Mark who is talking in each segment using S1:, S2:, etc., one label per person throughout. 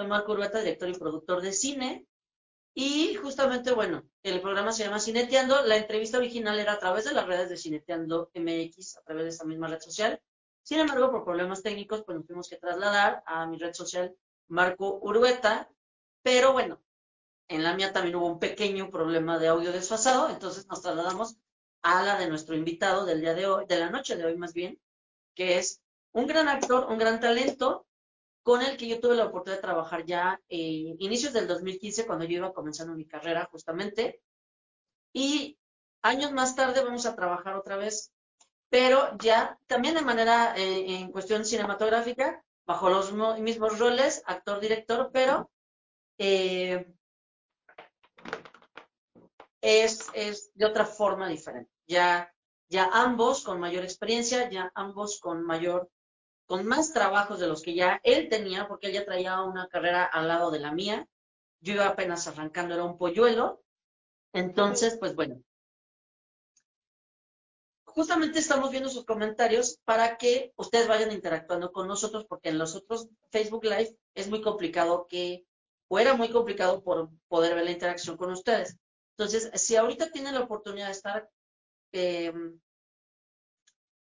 S1: soy Marco Urbeta, director y productor de cine. Y justamente, bueno, el programa se llama Cineteando. La entrevista original era a través de las redes de Cineteando MX, a través de esta misma red social. Sin embargo, por problemas técnicos, pues nos tuvimos que trasladar a mi red social Marco Urueta. Pero bueno, en la mía también hubo un pequeño problema de audio desfasado, entonces nos trasladamos a la de nuestro invitado del día de hoy, de la noche de hoy más bien, que es un gran actor, un gran talento, con el que yo tuve la oportunidad de trabajar ya en inicios del 2015, cuando yo iba comenzando mi carrera justamente. Y años más tarde vamos a trabajar otra vez, pero ya también de manera eh, en cuestión cinematográfica, bajo los mismos roles, actor-director, pero eh, es, es de otra forma diferente. Ya, ya ambos con mayor experiencia, ya ambos con mayor con más trabajos de los que ya él tenía, porque él ya traía una carrera al lado de la mía. Yo iba apenas arrancando, era un polluelo. Entonces, pues bueno. Justamente estamos viendo sus comentarios para que ustedes vayan interactuando con nosotros, porque en los otros Facebook Live es muy complicado que, o era muy complicado por poder ver la interacción con ustedes. Entonces, si ahorita tienen la oportunidad de estar eh,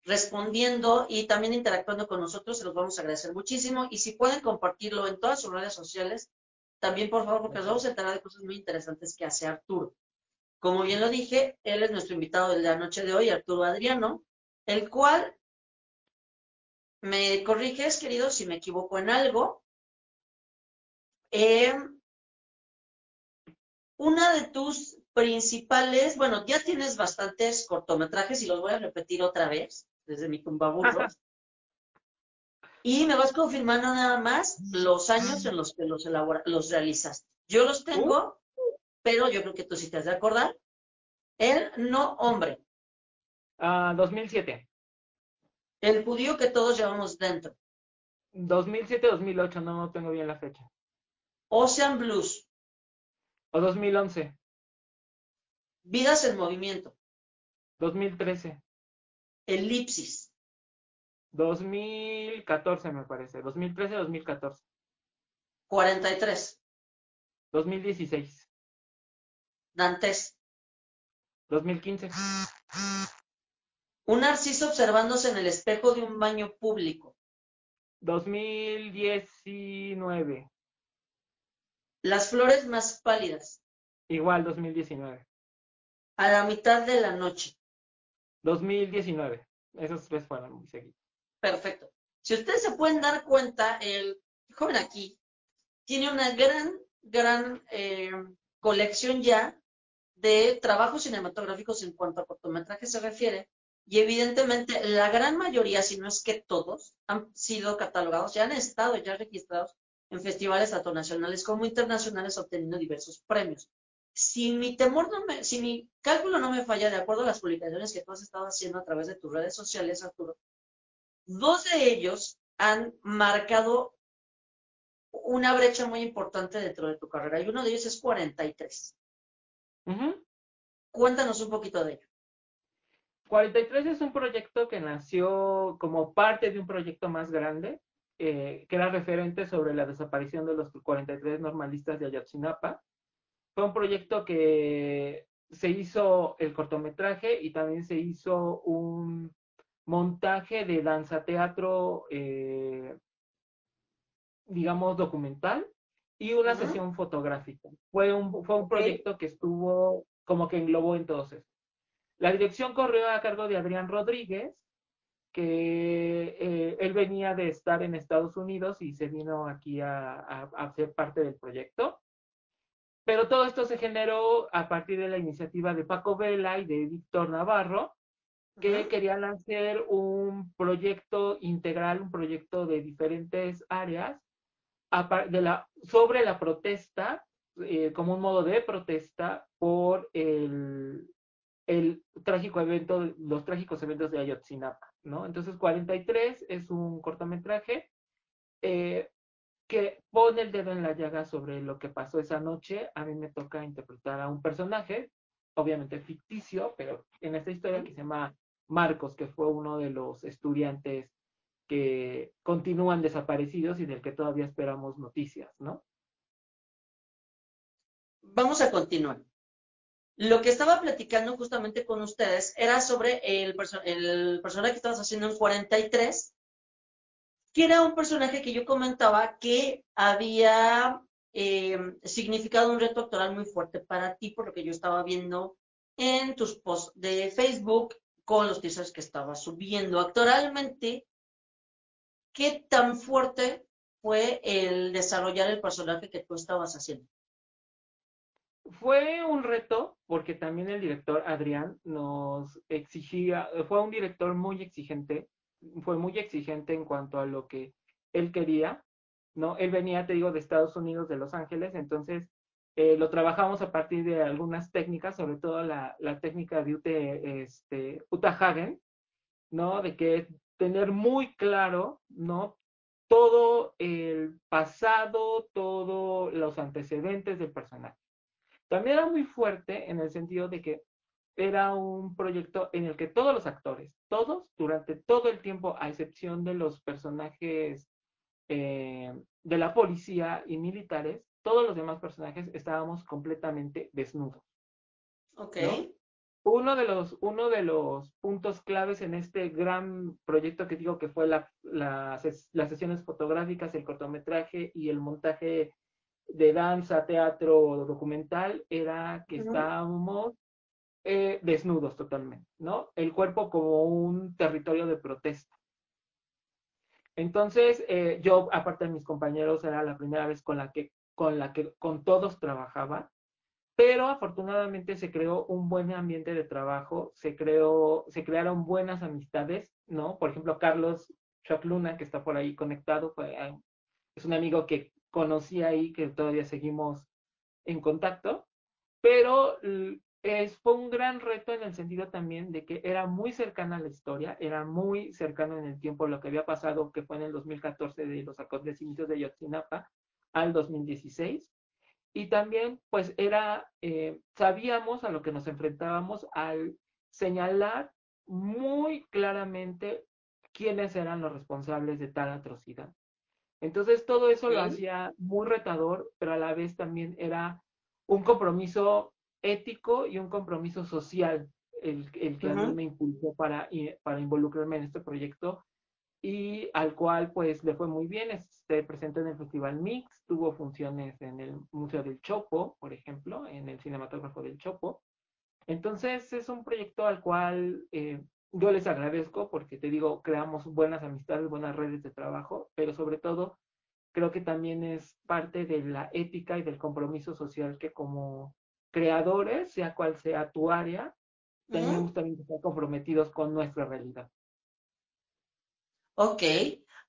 S1: respondiendo y también interactuando con nosotros, se los vamos a agradecer muchísimo. Y si pueden compartirlo en todas sus redes sociales, también por favor, porque nos vamos a enterar de cosas muy interesantes que hace Arturo. Como bien lo dije, él es nuestro invitado de la noche de hoy, Arturo Adriano, el cual me corriges, querido, si me equivoco en algo. Eh, una de tus principales, bueno, ya tienes bastantes cortometrajes y los voy a repetir otra vez desde mi tumba y me vas confirmando nada más los años en los que los, los realizaste. Yo los tengo, pero yo creo que tú sí te has de acordar. El no hombre.
S2: Ah, 2007.
S1: El judío que todos llevamos dentro.
S2: 2007-2008, no tengo bien la fecha.
S1: Ocean Blues.
S2: O 2011.
S1: Vidas en movimiento.
S2: 2013.
S1: Elipsis.
S2: 2014 me parece. 2013-2014.
S1: 43.
S2: 2016.
S1: Dantes.
S2: 2015.
S1: Un narciso observándose en el espejo de un baño público.
S2: 2019.
S1: Las flores más pálidas.
S2: Igual 2019.
S1: A la mitad de la noche.
S2: 2019. Esos tres fueron muy seguidos.
S1: Perfecto. Si ustedes se pueden dar cuenta, el joven aquí tiene una gran, gran eh, colección ya de trabajos cinematográficos en cuanto a cortometraje se refiere. Y evidentemente la gran mayoría, si no es que todos, han sido catalogados, ya han estado ya registrados en festivales tanto nacionales como internacionales obteniendo diversos premios si mi temor no me, si mi cálculo no me falla, de acuerdo a las publicaciones que tú has estado haciendo a través de tus redes sociales, Arturo, dos de ellos han marcado una brecha muy importante dentro de tu carrera y uno de ellos es 43. Cuéntanos un poquito de ello.
S2: 43 es un proyecto que nació como parte de un proyecto más grande, eh, que era referente sobre la desaparición de los 43 normalistas de Ayotzinapa. Fue un proyecto que se hizo el cortometraje y también se hizo un montaje de danza teatro, eh, digamos, documental y una sesión fotográfica. Fue un, fue un proyecto que estuvo como que englobó en todos estos. La dirección corrió a cargo de Adrián Rodríguez, que eh, él venía de estar en Estados Unidos y se vino aquí a, a, ser parte del proyecto. Pero todo esto se generó a partir de la iniciativa de Paco Vela y de Víctor Navarro, que querían hacer un proyecto integral, un proyecto de diferentes áreas de la, sobre la protesta, eh, como un modo de protesta por el, el trágico evento, los trágicos eventos de Ayotzinapa, ¿no? Entonces, 43 es un cortometraje eh, que pone el dedo en la llaga sobre lo que pasó esa noche. A mí me toca interpretar a un personaje, obviamente ficticio, pero en esta historia que se llama Marcos, que fue uno de los estudiantes que continúan desaparecidos y del que todavía esperamos noticias, ¿no?
S1: Vamos a continuar. Lo que estaba platicando justamente con ustedes era sobre el, el personaje que estabas haciendo en 43, que era un personaje que yo comentaba que había eh, significado un reto actoral muy fuerte para ti, por lo que yo estaba viendo en tus posts de Facebook con los teasers que estabas subiendo. Actualmente, ¿qué tan fuerte fue el desarrollar el personaje que tú estabas haciendo?
S2: Fue un reto porque también el director Adrián nos exigía, fue un director muy exigente, fue muy exigente en cuanto a lo que él quería, ¿no? Él venía, te digo, de Estados Unidos, de Los Ángeles, entonces eh, lo trabajamos a partir de algunas técnicas, sobre todo la, técnica de Ute, este, Hagen, ¿no? De que tener muy claro, ¿no? Todo el pasado, todos los antecedentes del personaje. También era muy fuerte en el sentido de que era un proyecto en el que todos los actores, todos, durante todo el tiempo, a excepción de los personajes eh, de la policía y militares, todos los demás personajes estábamos completamente desnudos.
S1: Ok.
S2: Uno, de los, uno de los puntos claves en este gran proyecto que digo que fue la, las sesiones fotográficas, el cortometraje y el montaje de danza, teatro, documental, era que estábamos eh, desnudos totalmente, ¿no? El cuerpo como un territorio de protesta. Entonces, eh, yo, aparte de mis compañeros, era la primera vez con la que, con la que con todos trabajaba, pero afortunadamente se creó un buen ambiente de trabajo, se creó, se crearon buenas amistades, ¿no? Por ejemplo, Carlos Luna, que está por ahí conectado, fue, es un amigo que conocí ahí, que todavía seguimos en contacto, pero es, fue un gran reto en el sentido también de que era muy cercana a la historia, era muy cercano en el tiempo lo que había pasado, que fue en el 2014 de los acontecimientos de Yotzinapa al 2016. Y también, pues, era, eh, sabíamos a lo que nos enfrentábamos al señalar muy claramente quiénes eran los responsables de tal atrocidad. Entonces todo eso lo hacía muy retador, pero a la vez también era un compromiso ético y un compromiso social el, que a mí me impulsó para, para involucrarme en este proyecto y al cual pues le fue muy bien. Se presentó en el Festival Mix, tuvo funciones en el Museo del Chopo, por ejemplo, en el Cinematógrafo del Chopo. Entonces es un proyecto al cual eh, yo les agradezco porque te digo, creamos buenas amistades, buenas redes de trabajo, pero sobre todo creo que también es parte de la ética y del compromiso social que como creadores, sea cual sea tu área, tenemos también que estar comprometidos con nuestra realidad.
S1: Ok.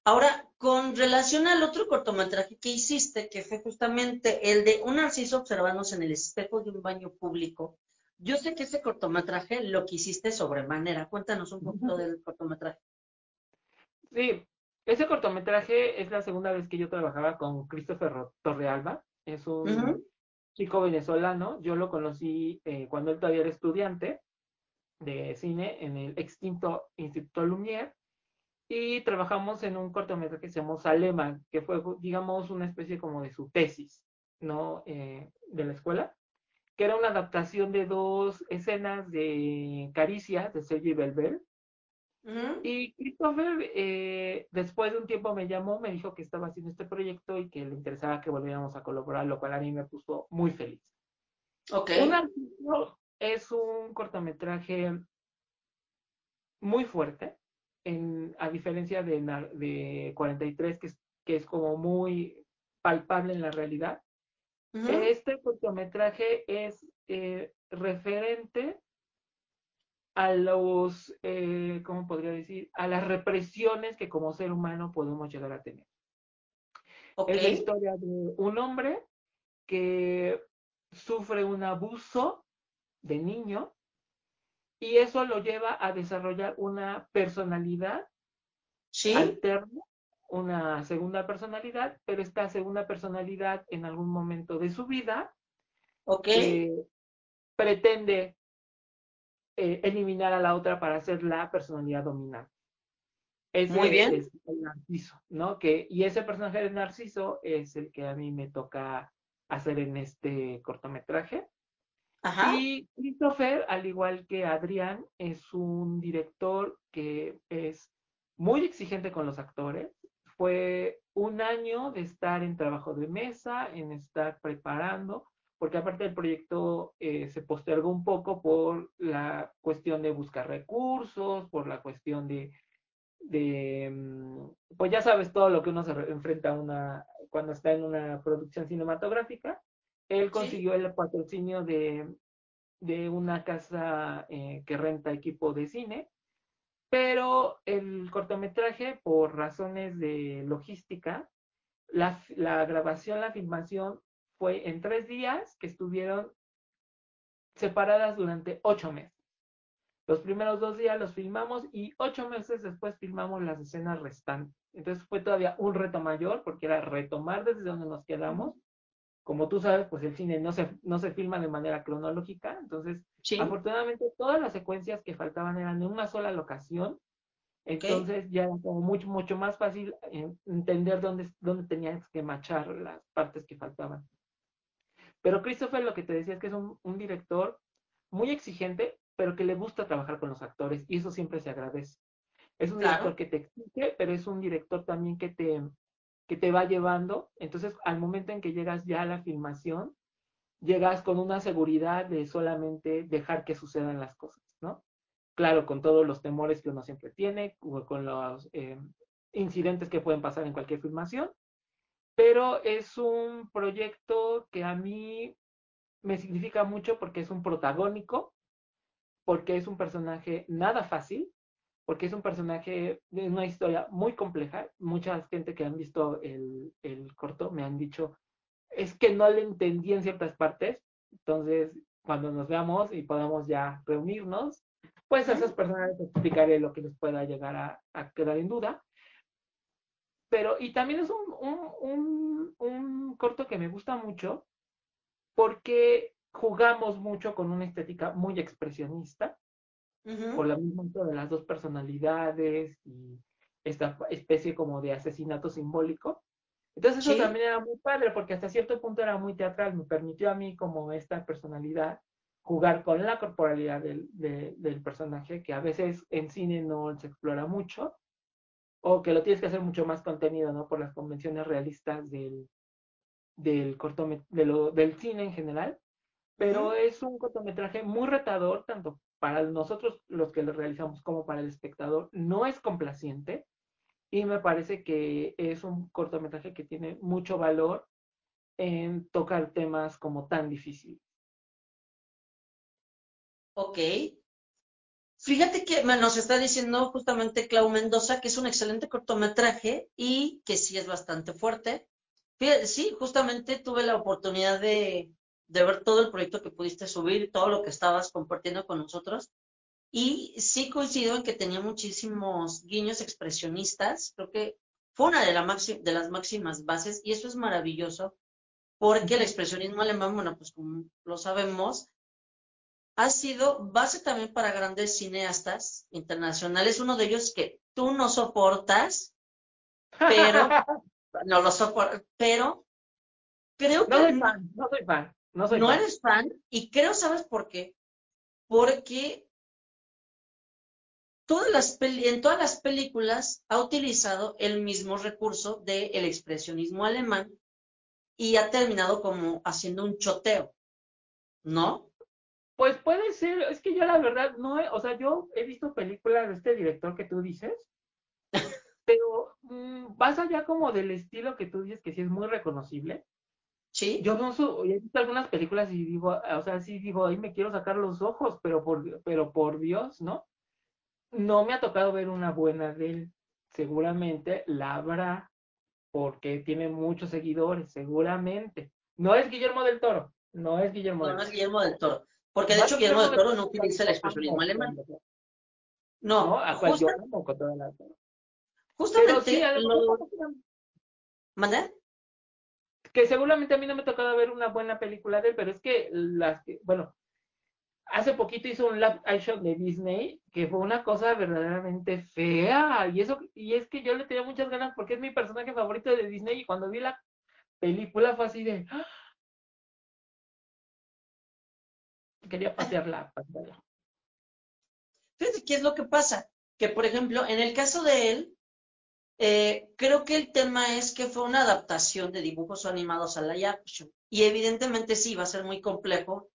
S1: Ahora, con relación al otro cortometraje que hiciste, que fue justamente el de un narciso observándose en el espejo de un baño público, yo sé que ese cortometraje lo quisiste sobremanera. Cuéntanos un poquito del cortometraje.
S2: Sí, ese cortometraje es la segunda vez que yo trabajaba con Christopher Torrealba. Es un chico venezolano. Yo lo conocí eh, cuando él todavía era estudiante de cine en el extinto Instituto Lumière. Y trabajamos en un cortometraje que se llamó Salema, que fue, digamos, una especie como de su tesis, ¿no? Eh, de la escuela que era una adaptación de dos escenas de Caricias de Sergi Belbel. Y Christopher, eh, después de un tiempo me llamó, me dijo que estaba haciendo este proyecto y que le interesaba que volviéramos a colaborar, lo cual a mí me puso muy feliz.
S1: Ok.
S2: Un es un cortometraje muy fuerte, en, a diferencia de, de 43, que es, que es como muy palpable en la realidad. Este cortometraje es eh, referente a los, eh, ¿cómo podría decir? A las represiones que como ser humano podemos llegar a tener. Es la historia de un hombre que sufre un abuso de niño y eso lo lleva a desarrollar una personalidad alterna una segunda personalidad, pero esta segunda personalidad en algún momento de su vida
S1: okay.
S2: pretende eh, eliminar a la otra para ser la personalidad dominante.
S1: Muy bien.
S2: es el Narciso, ¿no? Que, y ese personaje de Narciso es el que a mí me toca hacer en este cortometraje.
S1: Ajá.
S2: Y Christopher, al igual que Adrián, es un director que es muy exigente con los actores. Fue un año de estar en trabajo de mesa, en estar preparando, porque aparte del proyecto eh, se postergó un poco por la cuestión de buscar recursos, por la cuestión de, de, mm, pues ya sabes todo lo que uno se enfrenta una, cuando está en una producción cinematográfica. Él consiguió sí. el patrocinio de, de una casa eh, que renta equipo de cine, pero el cortometraje, por razones de logística, la, la grabación, la filmación fue en tres días que estuvieron separadas durante ocho meses. Los primeros dos días los filmamos y ocho meses después filmamos las escenas restantes. Entonces fue todavía un reto mayor porque era retomar desde donde nos quedamos. Como tú sabes, pues el cine no se, no se filma de manera cronológica. Entonces, sí. afortunadamente, todas las secuencias que faltaban eran en una sola locación. Entonces okay. ya era como mucho, mucho más fácil entender dónde, dónde tenías que machar las partes que faltaban. Pero Christopher lo que te decía es que es un, un director muy exigente, pero que le gusta trabajar con los actores y eso siempre se agradece. Es un claro. director que te exige, pero es un director también que te, que te va llevando. Entonces, al momento en que llegas ya a la filmación, llegas con una seguridad de solamente dejar que sucedan las cosas, ¿no? Claro, con todos los temores que uno siempre tiene, con los eh, incidentes que pueden pasar en cualquier filmación, pero es un proyecto que a mí me significa mucho porque es un protagónico, porque es un personaje nada fácil, porque es un personaje de una historia muy compleja. Mucha gente que han visto el, el, corto me han dicho, es que no le entendí en ciertas partes. Entonces, cuando nos veamos y podamos ya reunirnos, pues a esas personas les explicaré lo que les pueda llegar a, a quedar en duda. Pero, y también es un, un, un, un corto que me gusta mucho porque jugamos mucho con una estética muy expresionista, uh -huh. por la misma de las dos personalidades y esta especie como de asesinato simbólico. Entonces eso sí. también era muy padre porque hasta cierto punto era muy teatral, me permitió a mí como esta personalidad jugar con la corporalidad del, de, del personaje que a veces en cine no se explora mucho o que lo tienes que hacer mucho más contenido, ¿no? Por las convenciones realistas del, del de lo, del cine en general pero es un cortometraje muy retador, tanto para nosotros los que lo realizamos como para el espectador. No es complaciente y me parece que es un cortometraje que tiene mucho valor en tocar temas como tan difíciles.
S1: Ok. Fíjate que nos está diciendo justamente Clau Mendoza que es un excelente cortometraje y que sí es bastante fuerte. Fíjate, sí, justamente tuve la oportunidad de, de ver todo el proyecto que pudiste subir, todo lo que estabas compartiendo con nosotros. Y sí coincido en que tenía muchísimos guiños expresionistas. Creo que fue una de, la de las máximas bases y eso es maravilloso porque el expresionismo alemán, bueno, pues como lo sabemos, ha sido base también para grandes cineastas internacionales. Uno de ellos que tú no soportas, pero no lo soportas, pero creo que...
S2: No soy fan, no soy fan. No, soy
S1: no
S2: fan.
S1: eres fan y creo, ¿sabes por qué? Porque todas las en todas las películas ha utilizado el mismo recurso del el expresionismo alemán y ha terminado como haciendo un choteo, ¿no?
S2: Pues puede ser, es que yo la verdad no, he, o sea, yo he visto películas de este director que tú dices, pero vas allá como del estilo que tú dices que sí es muy reconocible.
S1: Sí.
S2: Yo no soy, he visto algunas películas y digo, o sea, sí digo, ahí me quiero sacar los ojos, pero por, pero por Dios, ¿no? No me ha tocado ver una buena de él. Seguramente la habrá, porque tiene muchos seguidores, seguramente. No es Guillermo del Toro, no es Guillermo
S1: no,
S2: del
S1: Toro. No es Guillermo del Toro. Porque de hecho Guillermo del Toro no utiliza el expresionismo alemán. No. Justamente sí, lo... ¿Manda?
S2: que seguramente a mí no me ha tocado ver una buena película de él, pero es que las que, bueno, hace poquito hizo un live action de Disney que fue una cosa verdaderamente fea. Y eso, y es que yo le tenía muchas ganas porque es mi personaje favorito de Disney y cuando vi la película fue así de ¡ah! Quería pasear la.
S1: Fíjate qué es lo que pasa. Que por ejemplo, en el caso de él, eh, creo que el tema es que fue una adaptación de dibujos animados a la action. Y evidentemente sí, va a ser muy complejo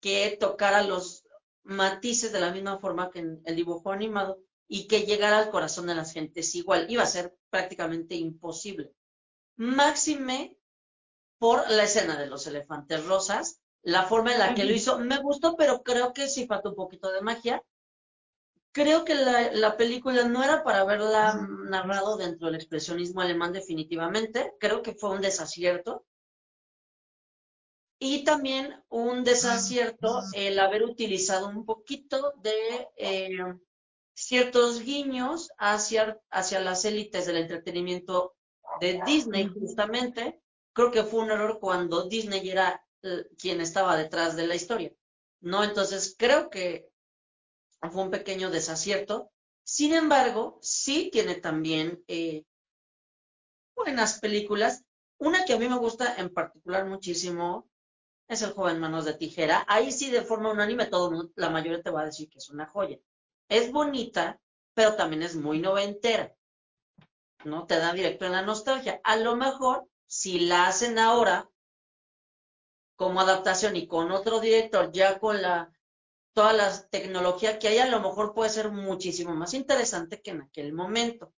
S1: que tocara los matices de la misma forma que en el dibujo animado y que llegara al corazón de las gentes igual. Iba a ser prácticamente imposible. Máxime por la escena de los elefantes rosas, la forma en la que lo hizo, me gustó, pero creo que sí falta un poquito de magia. Creo que la, la película no era para haberla narrado dentro del expresionismo alemán definitivamente. Creo que fue un desacierto y también un desacierto el haber utilizado un poquito de eh, ciertos guiños hacia, hacia las élites del entretenimiento de Disney, justamente. Creo que fue un error cuando Disney era quien estaba detrás de la historia. ¿No? Entonces, creo que fue un pequeño desacierto. Sin embargo, sí tiene también eh, buenas películas. Una que a mí me gusta en particular muchísimo es el joven manos de tijera. Ahí sí, de forma unánime, todo la mayoría te va a decir que es una joya. Es bonita, pero también es muy noventera. ¿No? Te da directo en la nostalgia. A lo mejor, si la hacen ahora como adaptación y con otro director, ya con la toda la tecnología que hay, a lo mejor puede ser muchísimo más interesante que en aquel momento.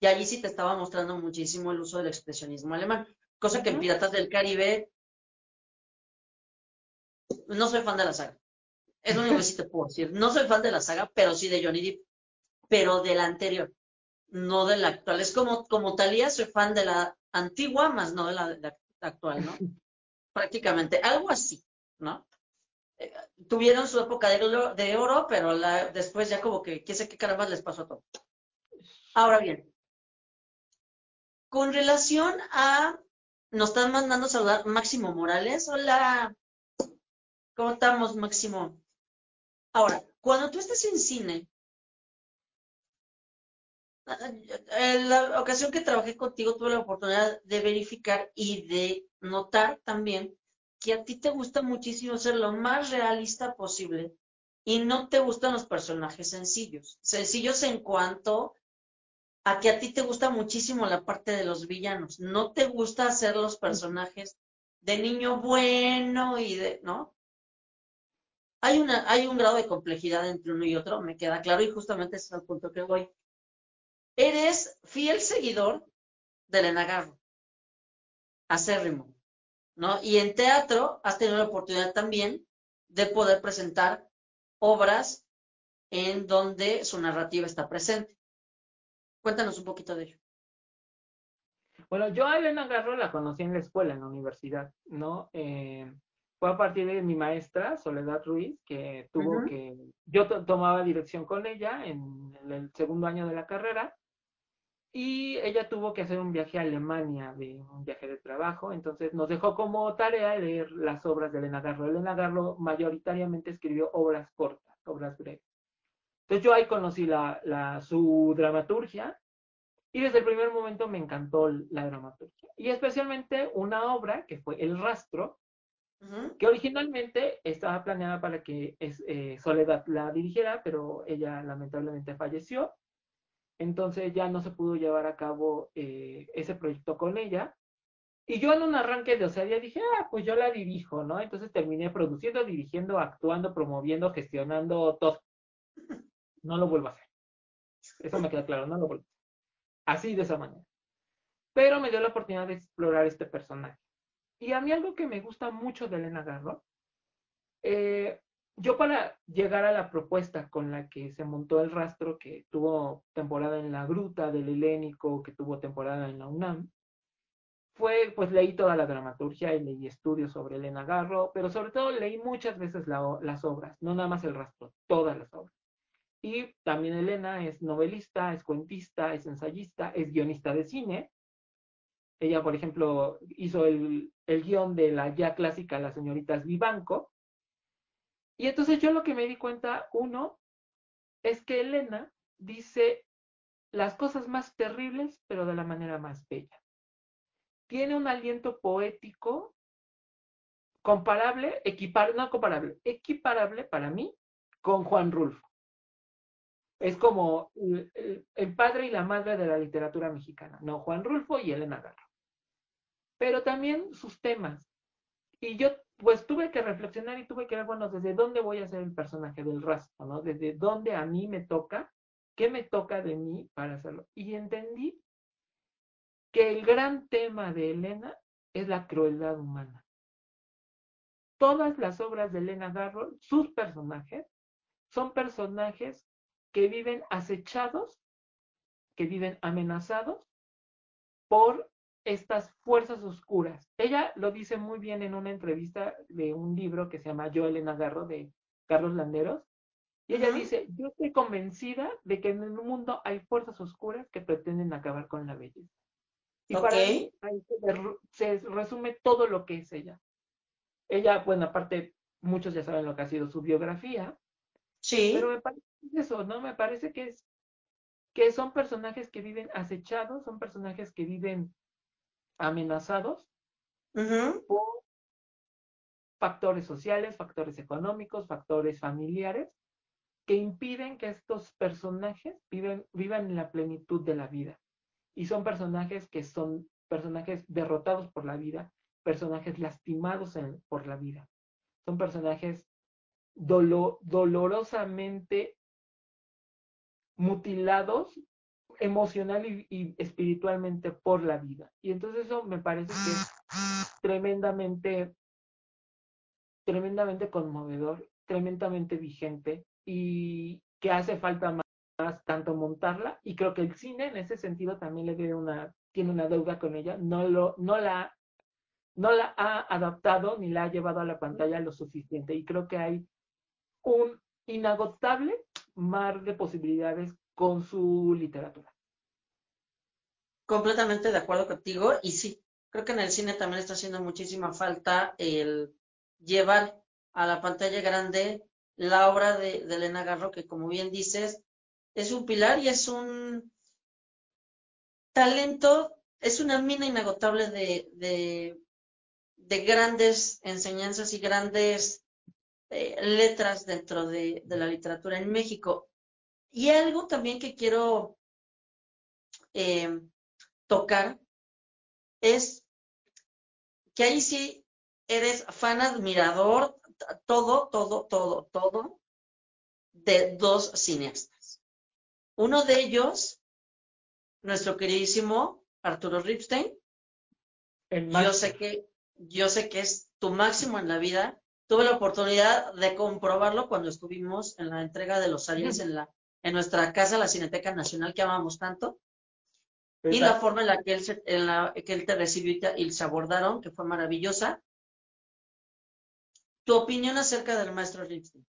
S1: Y allí sí te estaba mostrando muchísimo el uso del expresionismo alemán, cosa que en Piratas del Caribe no soy fan de la saga. Es lo único que sí te puedo decir. No soy fan de la saga, pero sí de Johnny Depp. Pero de la anterior, no de la actual. Es como, como Talía, soy fan de la antigua, más no de la, actual, ¿no? Prácticamente, algo así, ¿no? Eh, tuvieron su época de oro, pero la, después ya como que, qué sé qué caramba les pasó a todo. Ahora bien, con relación a, nos están mandando saludar Máximo Morales. Hola, ¿Cómo estamos, Máximo? Ahora, cuando tú estés en cine, en la ocasión que trabajé contigo tuve la oportunidad de verificar y de notar también que a ti te gusta muchísimo ser lo más realista posible y no te gustan los personajes sencillos. Sencillos en cuanto a que a ti te gusta muchísimo la parte de los villanos. No te gusta hacer los personajes de niño bueno y de, ¿no? Hay, una, hay un grado de complejidad entre uno y otro, me queda claro, y justamente ese es el punto que voy. Eres fiel seguidor de Elena Garro, acérrimo, ¿no? Y en teatro has tenido la oportunidad también de poder presentar obras en donde su narrativa está presente. Cuéntanos un poquito de ello.
S2: Bueno, yo a Elena Garro la conocí en la escuela, en la universidad, ¿no? Eh, fue a partir de mi maestra, Soledad Ruiz, que tuvo que, yo tomaba dirección con ella en, el segundo año de la carrera, y ella tuvo que hacer un viaje a Alemania, de un viaje de trabajo, entonces nos dejó como tarea leer las obras de Elena Garro. Elena Garro mayoritariamente escribió obras cortas, obras breves. Entonces yo ahí conocí la, la, su dramaturgia, y desde el primer momento me encantó la dramaturgia. Y especialmente una obra que fue El Rastro, que originalmente estaba planeada para que eh, Soledad la dirigiera, pero ella lamentablemente falleció. Entonces ya no se pudo llevar a cabo eh, ese proyecto con ella. Y yo en un arranque de Osedia dije, ah, pues yo la dirijo, ¿no? Entonces terminé produciendo, dirigiendo, actuando, promoviendo, gestionando todo. No lo vuelvo a hacer. Eso me queda claro, no lo vuelvo a hacer. Así de esa manera. Pero me dio la oportunidad de explorar este personaje. Y a mí algo que me gusta mucho de Elena Garro, eh, yo para llegar a la propuesta con la que se montó el rastro, que tuvo temporada en la Gruta del Helénico, que tuvo temporada en la UNAM, fue, pues leí toda la dramaturgia y leí estudios sobre Elena Garro, pero sobre todo leí muchas veces las obras, no nada más el rastro, todas las obras. Y también Elena es novelista, es cuentista, es ensayista, es guionista de cine, ella, por ejemplo, hizo el, el guion de la ya clásica Las señoritas Vivanco. Y entonces yo lo que me di cuenta, uno, es que Elena dice las cosas más terribles, pero de la manera más bella. Tiene un aliento poético comparable, equiparable, no comparable, equiparable para mí con Juan Rulfo. Es como el, padre y la madre de la literatura mexicana, ¿no? Juan Rulfo y Elena Garro. Pero también sus temas. Y yo, pues, tuve que reflexionar y tuve que ver, bueno, desde dónde voy a ser el personaje del rastro, ¿no? Desde dónde a mí me toca, qué me toca de mí para hacerlo. Y entendí que el gran tema de Elena es la crueldad humana todas las obras de Elena Garro, sus personajes, son personajes que viven acechados, que viven amenazados por estas fuerzas oscuras. Ella lo dice muy bien en una entrevista de un libro que se llama Yo, Elena Garro, de Carlos Landeros. Y ella dice, yo estoy convencida de que en el mundo hay fuerzas oscuras que pretenden acabar con la belleza. Y para mí se resume todo lo que es ella. Ella, bueno, aparte, muchos ya saben lo que ha sido su biografía.
S1: Sí.
S2: Pero me parece eso, ¿no? Me parece que es que son personajes que viven acechados, son personajes que viven amenazados por factores sociales, factores económicos, factores familiares, que impiden que estos personajes viven, vivan en la plenitud de la vida. Y son personajes que son personajes derrotados por la vida, personajes lastimados por la vida. Son personajes dolorosamente mutilados emocional y, espiritualmente por la vida. Y entonces eso me parece que es tremendamente, tremendamente conmovedor, tremendamente vigente y que hace falta más, tanto montarla y creo que el cine en ese sentido también le debe una, tiene una deuda con ella, no, lo, no la no la ha adaptado ni la ha llevado a la pantalla lo suficiente. Y creo que hay un inagotable mar de posibilidades con su literatura.
S1: Completamente de acuerdo contigo. Y sí, creo que en el cine también está haciendo muchísima falta el llevar a la pantalla grande la obra de, Elena Garro, que como bien dices, es un pilar y es un talento, es una mina inagotable de de grandes enseñanzas y grandes eh, letras dentro de, la literatura en México. Y algo también que quiero eh, tocar es que ahí sí eres fan admirador, todo, todo, todo, todo, de dos cineastas. Uno de ellos, nuestro queridísimo Arturo Ripstein. Yo sé que yo sé que es tu máximo en la vida. Tuve la oportunidad de comprobarlo cuando estuvimos en la entrega de los aliens en, la, en nuestra casa, la Cineteca Nacional, que amamos tanto. Y la forma en la que él, en la, que él te recibió y se abordaron, que fue maravillosa. Tu opinión acerca del maestro Ripstein.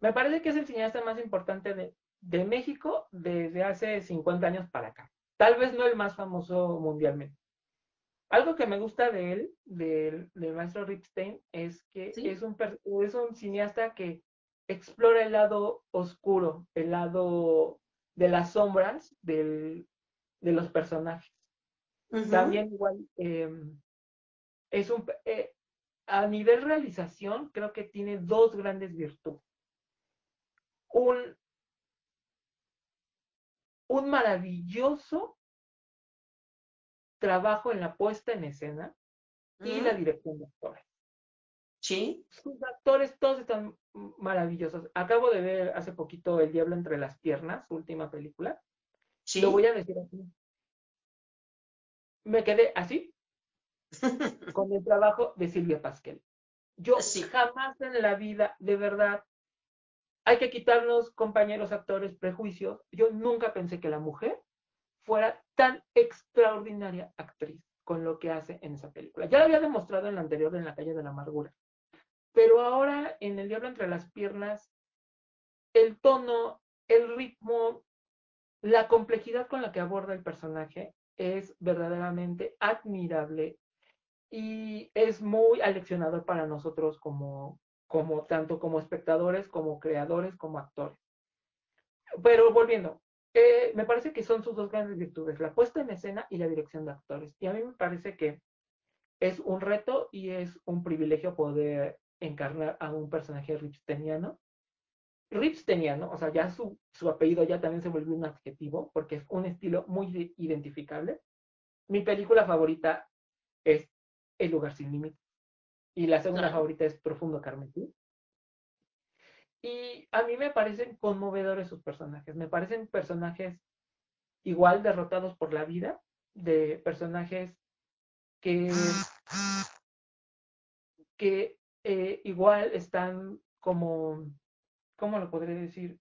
S2: Me parece que es el cineasta más importante de, de México desde hace 50 años para acá. Tal vez no el más famoso mundialmente. Algo que me gusta de él, del, maestro Ripstein, es que es, un, es un cineasta que explora el lado oscuro, el lado de las sombras de los personajes. También igual em, es un eh, a nivel realización creo que tiene dos grandes virtudes. Un, un maravilloso trabajo en la puesta en escena y la dirección de actores.
S1: Sí.
S2: Sus actores todos están maravillosos. Acabo de ver hace poquito El Diablo entre las piernas, su última película. Sí. Lo voy a decir así. Me quedé así con el trabajo de Silvia Pasquel. Yo jamás en la vida, de verdad, hay que quitarnos, compañeros actores, prejuicios. Yo nunca pensé que la mujer fuera tan extraordinaria actriz con lo que hace en esa película. Ya lo había demostrado en la anterior, en La calle de la amargura. Pero ahora en El diablo entre las piernas, el tono, el ritmo, la complejidad con la que aborda el personaje es verdaderamente admirable. y es muy aleccionador para nosotros como, como tanto como espectadores, como creadores, como actores. Pero volviendo, eh, me parece que son sus dos grandes virtudes, la puesta en escena y la dirección de actores. Y a mí me parece que es un reto y es un privilegio poder encarnar a un personaje ripsteniano. Ripsteniano, o sea, ya su, su apellido ya también se volvió un adjetivo porque es un estilo muy identificable. Mi película favorita es El lugar sin límites y la segunda favorita es Profundo Carmen. Y a mí me parecen conmovedores sus personajes. Me parecen personajes igual derrotados por la vida, de personajes que, que eh, igual están como, ¿cómo lo podré decir?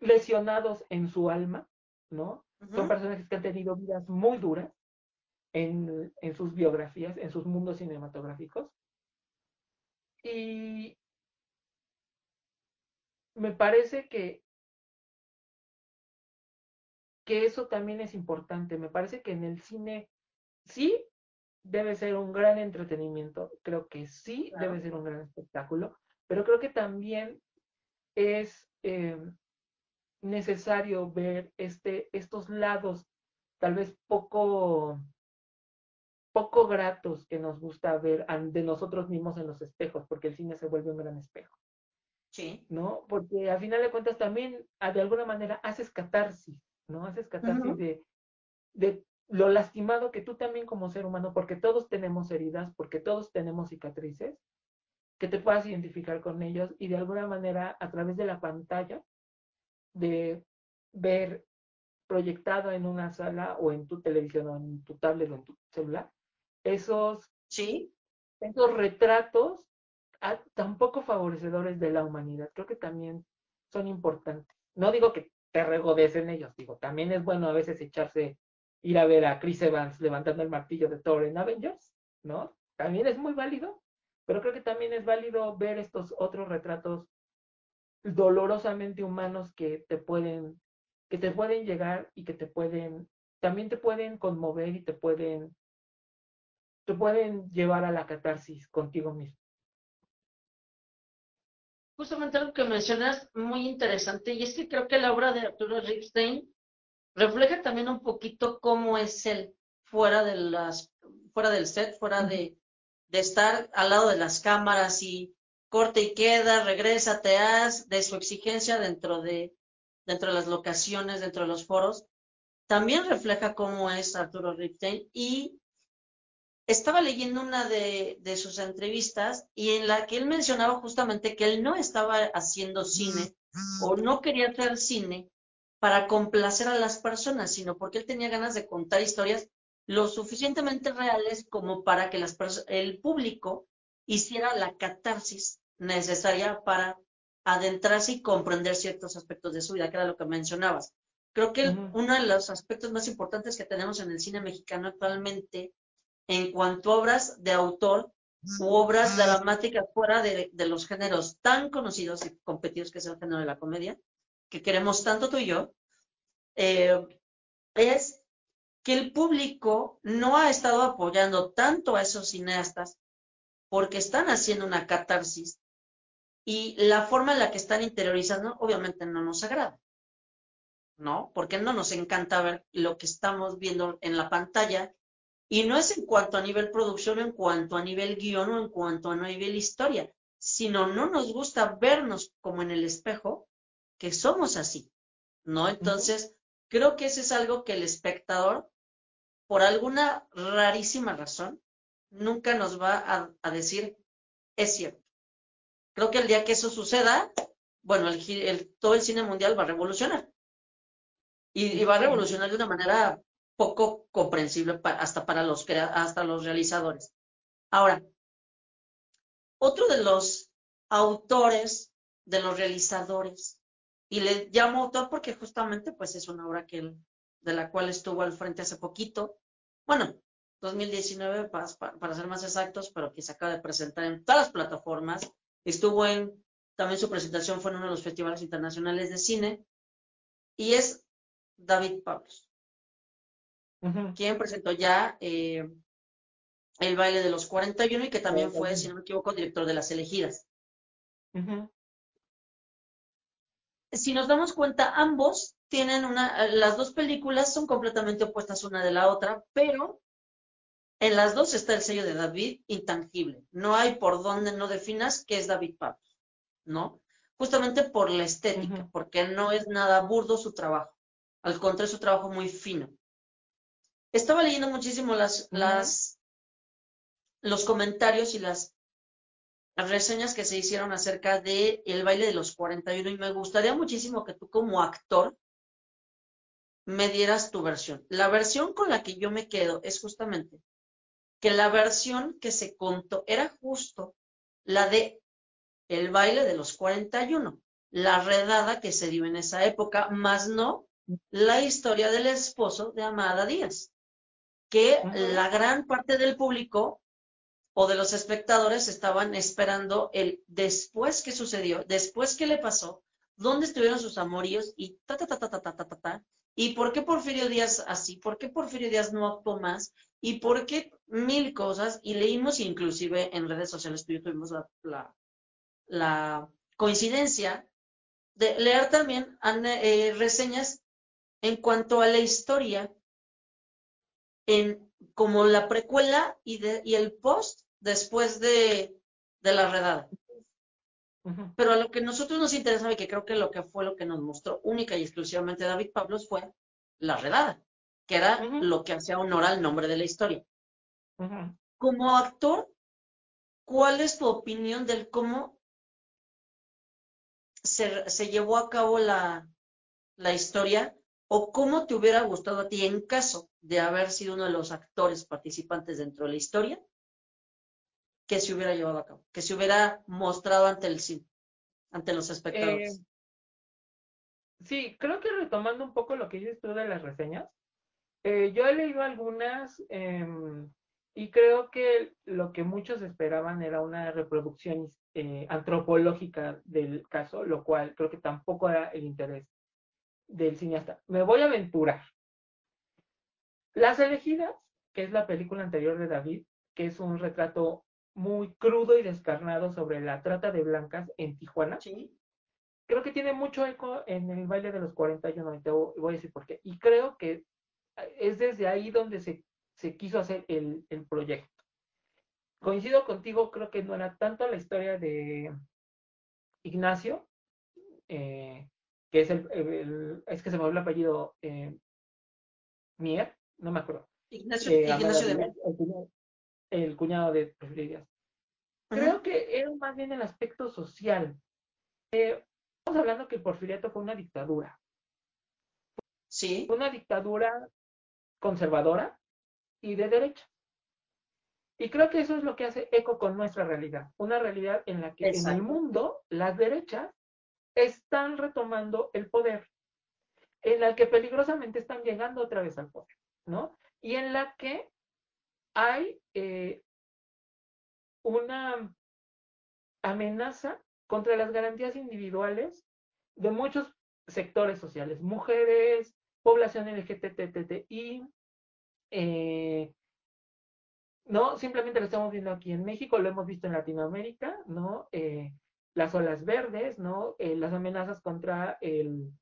S2: Lesionados en su alma, ¿no? Son personajes que han tenido vidas muy duras en, en sus biografías, en sus mundos cinematográficos y me parece que, que eso también es importante. Me parece que en el cine sí debe ser un gran entretenimiento, creo que sí debe ser un gran espectáculo, pero creo que también es eh, necesario ver este, estos lados tal vez poco poco gratos que nos gusta ver de nosotros mismos en los espejos, porque el cine se vuelve un gran espejo.
S1: Sí.
S2: ¿No? Porque al final de cuentas también, de alguna manera, haces catarsis, ¿no? Haces catarsis de, de lo lastimado que tú también como ser humano, porque todos tenemos heridas, porque todos tenemos cicatrices, que te puedas identificar con ellos y de alguna manera a través de la pantalla, de ver proyectado en una sala o en tu televisión o en tu tablet o en tu celular, esos,
S1: ¿Sí?
S2: esos retratos tampoco favorecedores de la humanidad. Creo que también son importantes. No digo que te regodecen ellos, digo, también es bueno a veces echarse, ir a ver a Chris Evans levantando el martillo de Thor en Avengers, ¿no? También es muy válido, pero creo que también es válido ver estos otros retratos dolorosamente humanos que te pueden, que te pueden llegar y que te pueden, también te pueden conmover y te pueden te pueden llevar a la catarsis contigo mismo.
S1: Justamente algo que mencionas muy interesante, y es que creo que la obra de Arturo Ripstein refleja también un poquito cómo es él fuera de las, fuera del set, fuera de, de estar al lado de las cámaras y corte y queda, regresa, te haz, de su exigencia dentro de, dentro de las locaciones, dentro de los foros, también refleja cómo es Arturo Ripstein y estaba leyendo una de, sus entrevistas y en la que él mencionaba justamente que él no estaba haciendo cine o no quería hacer cine para complacer a las personas, sino porque él tenía ganas de contar historias lo suficientemente reales como para que las el público hiciera la catarsis necesaria para adentrarse y comprender ciertos aspectos de su vida, que era lo que mencionabas. Creo que uno de los aspectos más importantes que tenemos en el cine mexicano actualmente en cuanto a obras de autor u obras dramáticas fuera de, los géneros tan conocidos y competidos que es el género de la comedia, que queremos tanto tú y yo, eh, es que el público no ha estado apoyando tanto a esos cineastas porque están haciendo una catarsis y la forma en la que están interiorizando obviamente no nos agrada, ¿no? Porque no nos encanta ver lo que estamos viendo en la pantalla y no es en cuanto a nivel producción, en cuanto a nivel guion o en cuanto a nivel historia, sino no nos gusta vernos como en el espejo, que somos así, ¿no? Entonces, creo que eso es algo que el espectador, por alguna rarísima razón, nunca nos va a, decir, es cierto. Creo que el día que eso suceda, bueno, el, todo el cine mundial va a revolucionar. y va a revolucionar de una manera poco comprensible hasta para los, hasta los realizadores. Ahora, otro de los autores, de los realizadores, y le llamo autor porque justamente pues es una obra que de la cual estuvo al frente hace poquito, bueno, 2019 para, para ser más exactos, pero que se acaba de presentar en todas las plataformas, estuvo en, también su presentación fue en uno de los festivales internacionales de cine, y es David Pablos. quien presentó ya eh, el baile de los 41 y que también fue, si no me equivoco, director de las elegidas. Si nos damos cuenta, ambos tienen una, las dos películas son completamente opuestas una de la otra, pero en las dos está el sello de David intangible. No hay por donde no definas qué es David Pablos, ¿no? Justamente por la estética, porque no es nada burdo su trabajo. Al contrario, es su trabajo muy fino. Estaba leyendo muchísimo las, las, los comentarios y las reseñas que se hicieron acerca de el baile de los 41 y me gustaría muchísimo que tú como actor me dieras tu versión. La versión con la que yo me quedo es justamente que la versión que se contó era justo la de el baile de los 41, la redada que se dio en esa época, más no la historia del esposo de Amada Díaz, que la gran parte del público o de los espectadores estaban esperando el después que sucedió, después que le pasó, dónde estuvieron sus amoríos y ta ta ta ta ta ta ta ta, ¿Y por qué Porfirio Díaz así? ¿Por qué Porfirio Díaz no actuó más? ¿Y por qué mil cosas? Y leímos inclusive en redes sociales, tú y yo tuvimos la, la, coincidencia de leer también eh, reseñas en cuanto a la historia, en como la precuela y, de, y el post después de, de la redada. Pero a lo que nosotros nos interesa y que creo que lo que fue lo que nos mostró única y exclusivamente David Pablos fue la redada, que era lo que hacía honor al nombre de la historia. Como actor, ¿cuál es tu opinión del cómo se, se llevó a cabo la, la historia o cómo te hubiera gustado a ti en caso de haber sido uno de los actores participantes dentro de la historia? que se hubiera llevado a cabo, que se hubiera mostrado ante el cine, ante los espectadores.
S2: Eh, sí, creo que retomando un poco lo que dices tú de las reseñas, eh, yo he leído algunas em, y creo que lo que muchos esperaban era una reproducción eh, antropológica del caso, lo cual creo que tampoco era el interés del cineasta. Me voy a aventurar. Las elegidas, que es la película anterior de David, que es un retrato muy crudo y descarnado sobre la trata de blancas en Tijuana.
S1: Sí.
S2: Creo que tiene mucho eco en el baile de los 41, y te voy a decir por qué. Y creo que es desde ahí donde se, se quiso hacer el, el, proyecto. Coincido contigo, creo que no era tanto la historia de Ignacio, eh, que es el, es que se me olvidó el apellido eh, Mier, no me acuerdo.
S1: Ignacio, eh, Ignacio de Mier
S2: el cuñado de Porfirio Creo que era más bien el aspecto social. Eh, estamos hablando que el porfiriato fue una dictadura.
S1: Sí.
S2: Una dictadura conservadora y de derecha. Y creo que eso es lo que hace eco con nuestra realidad. Una realidad en la que en el mundo las derechas están retomando el poder, en la que peligrosamente están llegando otra vez al poder, ¿no? Y en la que hay eh, una amenaza contra las garantías individuales de muchos sectores sociales, mujeres, población LGTTI, eh, no, simplemente lo estamos viendo aquí en México, lo hemos visto en Latinoamérica, ¿no? Eh, las olas verdes, ¿no? las amenazas contra el,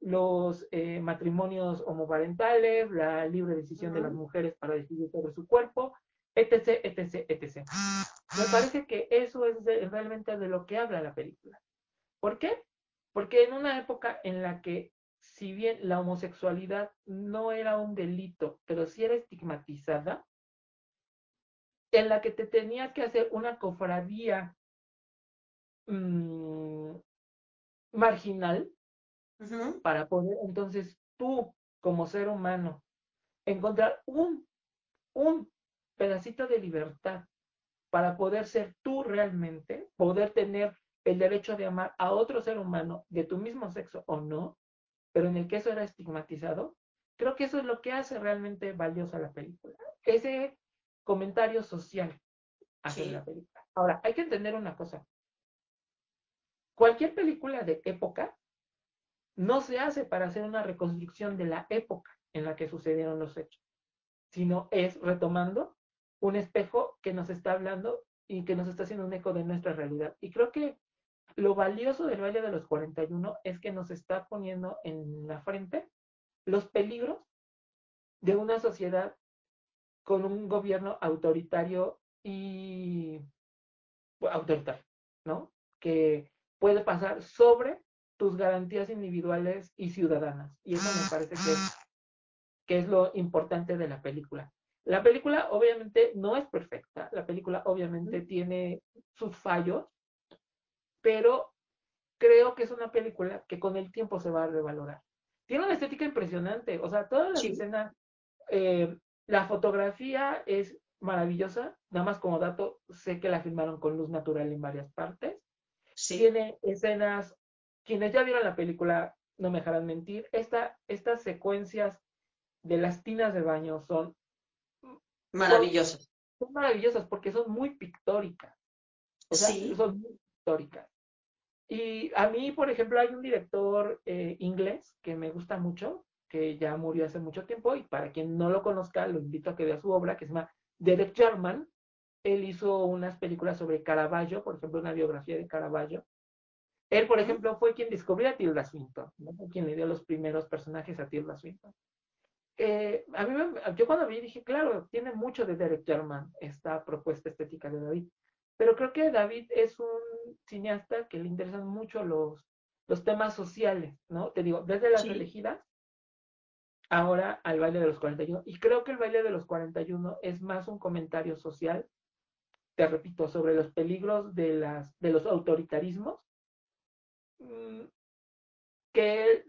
S2: los eh, matrimonios homoparentales, la libre decisión de las mujeres para decidir sobre su cuerpo, etc., etc., etc. Me parece que eso es realmente de lo que habla la película. ¿Por qué? Porque en una época en la que, si bien la homosexualidad no era un delito, pero sí era estigmatizada, en la que te tenía que hacer una cofradía mmm, marginal, para poder entonces tú, como ser humano, encontrar un, un pedacito de libertad para poder ser tú realmente, poder tener el derecho de amar a otro ser humano de tu mismo sexo o no, pero en el que eso era estigmatizado, creo que eso es lo que hace realmente valiosa la película. Ese comentario social hacia la película. Ahora, hay que entender una cosa. Cualquier película de época no se hace para hacer una reconstrucción de la época en la que sucedieron los hechos. sino es retomando un espejo que nos está hablando y que nos está haciendo un eco de nuestra realidad. Y creo que lo valioso del baile de los 41 es que nos está poniendo en la frente los peligros de una sociedad con un gobierno autoritario y autoritario, ¿no? Que puede pasar sobre tus garantías individuales y ciudadanas. Y eso me parece que es, que es lo importante de la película. La película obviamente no es perfecta, la película obviamente tiene sus fallos, pero creo que es una película que con el tiempo se va a revalorar. Tiene una estética impresionante, o sea, toda la escena, eh, la fotografía es maravillosa, nada más como dato, sé que la filmaron con luz natural en varias partes. Tiene escenas, quienes ya vieron la película no me dejarán mentir, esta, estas secuencias de las tinas de baño son
S1: Maravillosas.
S2: Son, maravillosas porque son muy pictóricas. O sea, sí. son muy pictóricas. Y a mí, por ejemplo, hay un director eh, inglés que me gusta mucho, que ya murió hace mucho tiempo, y para quien no lo conozca, lo invito a que vea su obra, que se llama Derek Jarman. Él hizo unas películas sobre Caravaggio, por ejemplo, una biografía de Caravaggio. Él, por ejemplo, fue quien descubrió a Tilda Swinton, ¿no? quien le dio los primeros personajes a Tilda Swinton. Eh, a mí yo cuando vi dije, claro, tiene mucho de Derek Jarman esta propuesta estética de David, pero creo que David es un cineasta que le interesan mucho los, los temas sociales, ¿no? Te digo, desde las elegidas ahora al baile de los 41, y creo que el baile de los 41 es más un comentario social, te repito, sobre los peligros de, las, de los autoritarismos, mm, que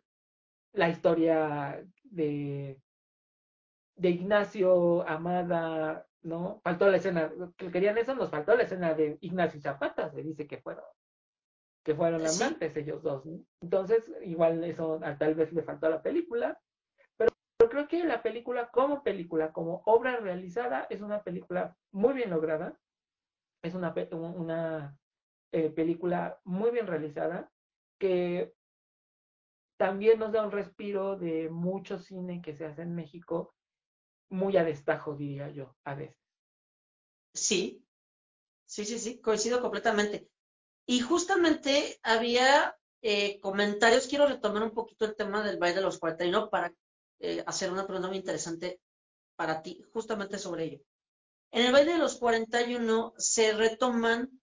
S2: la historia de de Ignacio Amada, ¿no? Faltó la escena, que querían eso, nos faltó la escena de Ignacio Zapata, se dice que fueron, que fueron amantes ellos dos, ¿no? Entonces, igual eso tal vez le faltó a la película, pero, creo que la película como película, como obra realizada, es una película muy bien lograda, es una, una eh, película muy bien realizada, que también nos da un respiro de mucho cine que se hace en México muy a destajo, diría yo, a veces.
S1: Sí, sí, sí, sí, coincido completamente. Y justamente había eh, comentarios, quiero retomar un poquito el tema del baile de los 41 para eh, hacer una pregunta muy interesante para ti, justamente sobre ello. En el baile de los 41 se retoman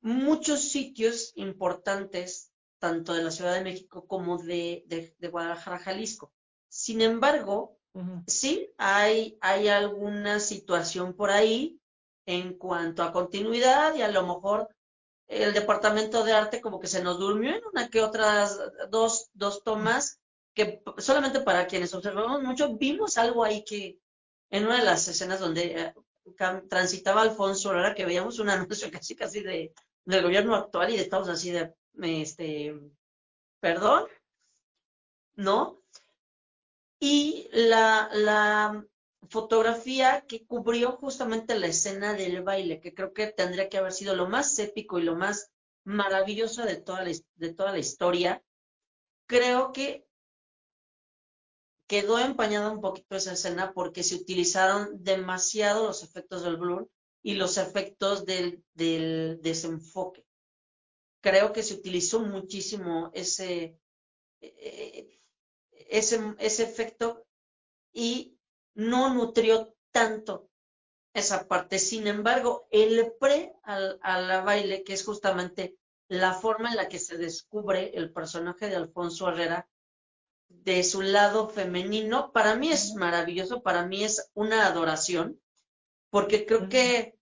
S1: muchos sitios importantes, tanto de la Ciudad de México como de, de Guadalajara, Jalisco. Sin embargo, Sí, hay, hay alguna situación por ahí en cuanto a continuidad y a lo mejor el departamento de arte como que se nos durmió en una que otras dos, dos tomas que solamente para quienes observamos mucho vimos algo ahí que en una de las escenas donde eh, transitaba Alfonso ahora que veíamos una anuncio casi casi de, del gobierno actual y estamos así de este perdón no y la, la fotografía que cubrió justamente la escena del baile, que creo que tendría que haber sido lo más épico y lo más maravilloso de toda la, de toda la historia, creo que quedó empañada un poquito esa escena porque se utilizaron demasiado los efectos del blur y los efectos del, del desenfoque. Creo que se utilizó muchísimo ese, eh, ese, ese efecto y no nutrió tanto esa parte. Sin embargo, el pre al, al baile, que es justamente la forma en la que se descubre el personaje de Alfonso Herrera de su lado femenino, para mí es maravilloso, para mí es una adoración, porque creo que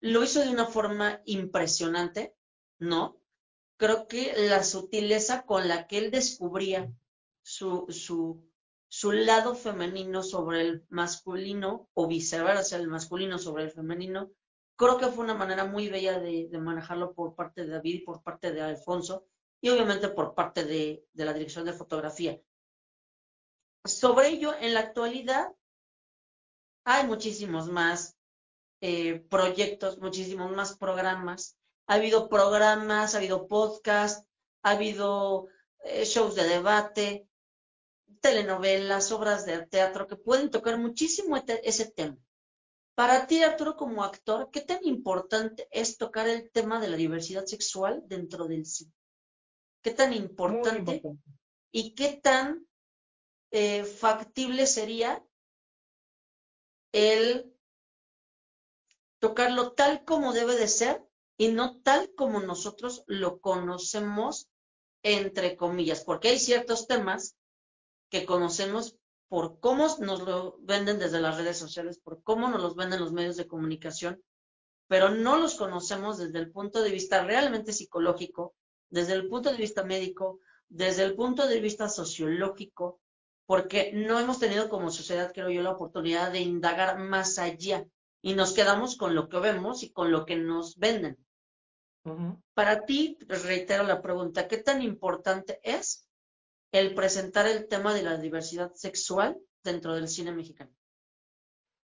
S1: lo hizo de una forma impresionante, ¿no? Creo que la sutileza con la que él descubría su, su, su lado femenino sobre el masculino o viceversa, el masculino sobre el femenino, creo que fue una manera muy bella de, manejarlo por parte de David y por parte de Alfonso y obviamente por parte de, la dirección de fotografía. Sobre ello, en la actualidad, hay muchísimos más eh, proyectos, muchísimos más programas. Ha habido programas, ha habido podcasts, ha habido eh, shows de debate, telenovelas, obras de teatro que pueden tocar muchísimo ese tema. Para ti, Arturo, como actor, ¿qué tan importante es tocar el tema de la diversidad sexual dentro del cine? ¿Qué tan importante, y qué tan eh, factible sería el tocarlo tal como debe de ser y no tal como nosotros lo conocemos, entre comillas, porque hay ciertos temas que conocemos por cómo nos lo venden desde las redes sociales, por cómo nos los venden los medios de comunicación, pero no los conocemos desde el punto de vista realmente psicológico, desde el punto de vista médico, desde el punto de vista sociológico, porque no hemos tenido como sociedad, creo yo, la oportunidad de indagar más allá y nos quedamos con lo que vemos y con lo que nos venden. Para ti, reitero la pregunta, ¿qué tan importante es el presentar el tema de la diversidad sexual dentro del cine mexicano?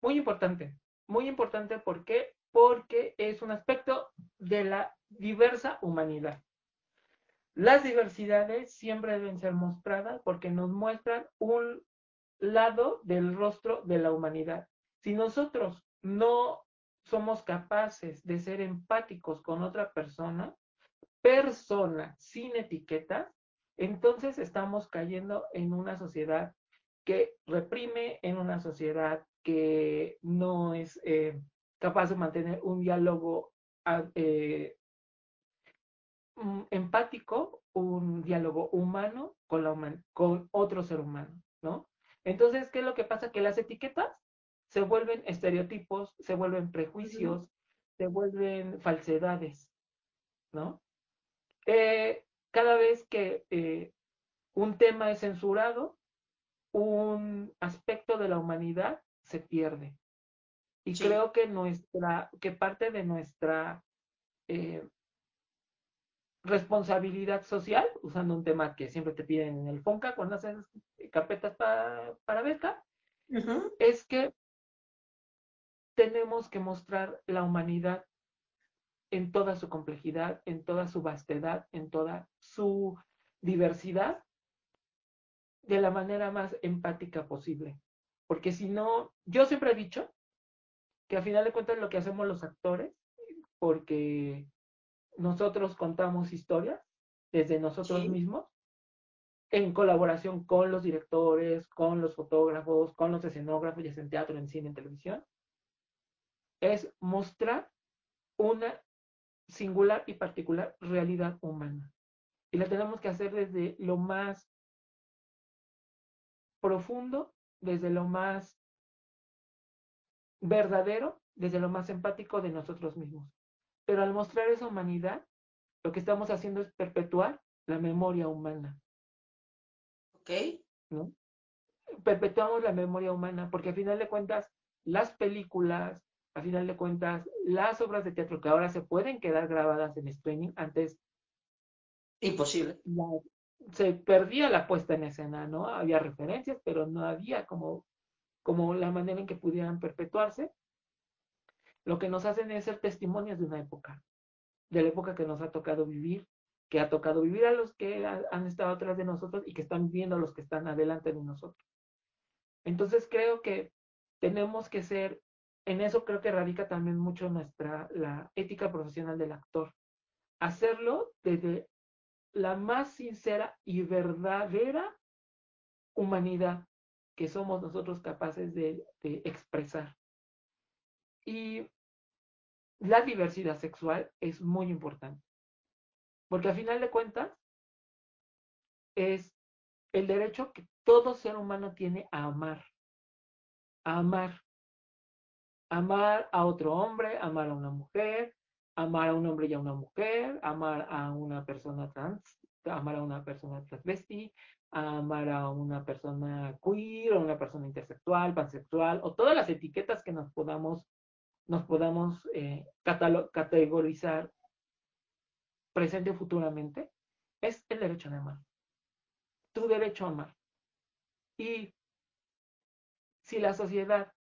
S2: Muy importante, muy importante, ¿por qué? Porque es un aspecto de la diversa humanidad. Las diversidades siempre deben ser mostradas porque nos muestran un lado del rostro de la humanidad. Si nosotros no somos capaces de ser empáticos con otra persona, persona sin etiqueta, entonces estamos cayendo en una sociedad que reprime, en una sociedad que no es eh, capaz de mantener un diálogo ah, eh, empático, un diálogo humano con, la con otro ser humano, ¿no? Entonces, ¿qué es lo que pasa? Que las etiquetas se vuelven estereotipos, se vuelven prejuicios, se vuelven falsedades, ¿no? Eh, cada vez que eh, un tema es censurado, un aspecto de la humanidad se pierde. Y creo que nuestra, que parte de nuestra eh, responsabilidad social, usando un tema que siempre te piden en el FONCA cuando haces carpetas para, para beca, es que tenemos que mostrar la humanidad en toda su complejidad, en toda su vastedad, en toda su diversidad, de la manera más empática posible. Porque si no, yo siempre he dicho que a final de cuentas lo que hacemos los actores, porque nosotros contamos historias desde nosotros mismos, en colaboración con los directores, con los fotógrafos, con los escenógrafos, ya sea en teatro, en cine, en televisión, es mostrar una singular y particular realidad humana. Y la tenemos que hacer desde lo más profundo, desde lo más verdadero, desde lo más empático de nosotros mismos. Pero al mostrar esa humanidad, lo que estamos haciendo es perpetuar la memoria humana.
S1: ¿Ok?
S2: ¿No? Perpetuamos la memoria humana, porque al final de cuentas, las películas, a final de cuentas, las obras de teatro que ahora se pueden quedar grabadas en streaming, antes
S1: imposible.
S2: se perdía la puesta en escena, ¿no? Había referencias, pero no había como, como la manera en que pudieran perpetuarse. Lo que nos hacen es ser testimonios de una época, de la época que nos ha tocado vivir, que ha tocado vivir a los que han estado atrás de nosotros y que están viviendo a los que están adelante de nosotros. Entonces creo que tenemos que ser en eso creo que radica también mucho nuestra, la ética profesional del actor. Hacerlo desde la más sincera y verdadera humanidad que somos nosotros capaces de, de expresar. Y la diversidad sexual es muy importante, porque a final de cuentas es el derecho que todo ser humano tiene a amar, a amar, amar a otro hombre, amar a una mujer, amar a un hombre y a una mujer, amar a una persona trans, amar a una persona transvesti, amar a una persona queer, a una persona intersexual, pansexual, o todas las etiquetas que nos podamos, nos podamos eh, categorizar presente o futuramente, es el derecho de amar. Tu derecho a amar. Y si la sociedad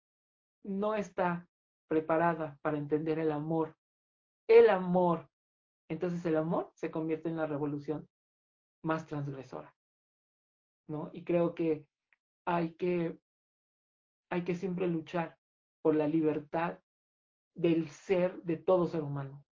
S2: no está preparada para entender el amor, el amor, entonces el amor se convierte en la revolución más transgresora. ¿no? Y creo que hay que, hay que siempre luchar por la libertad del ser de todo ser humano,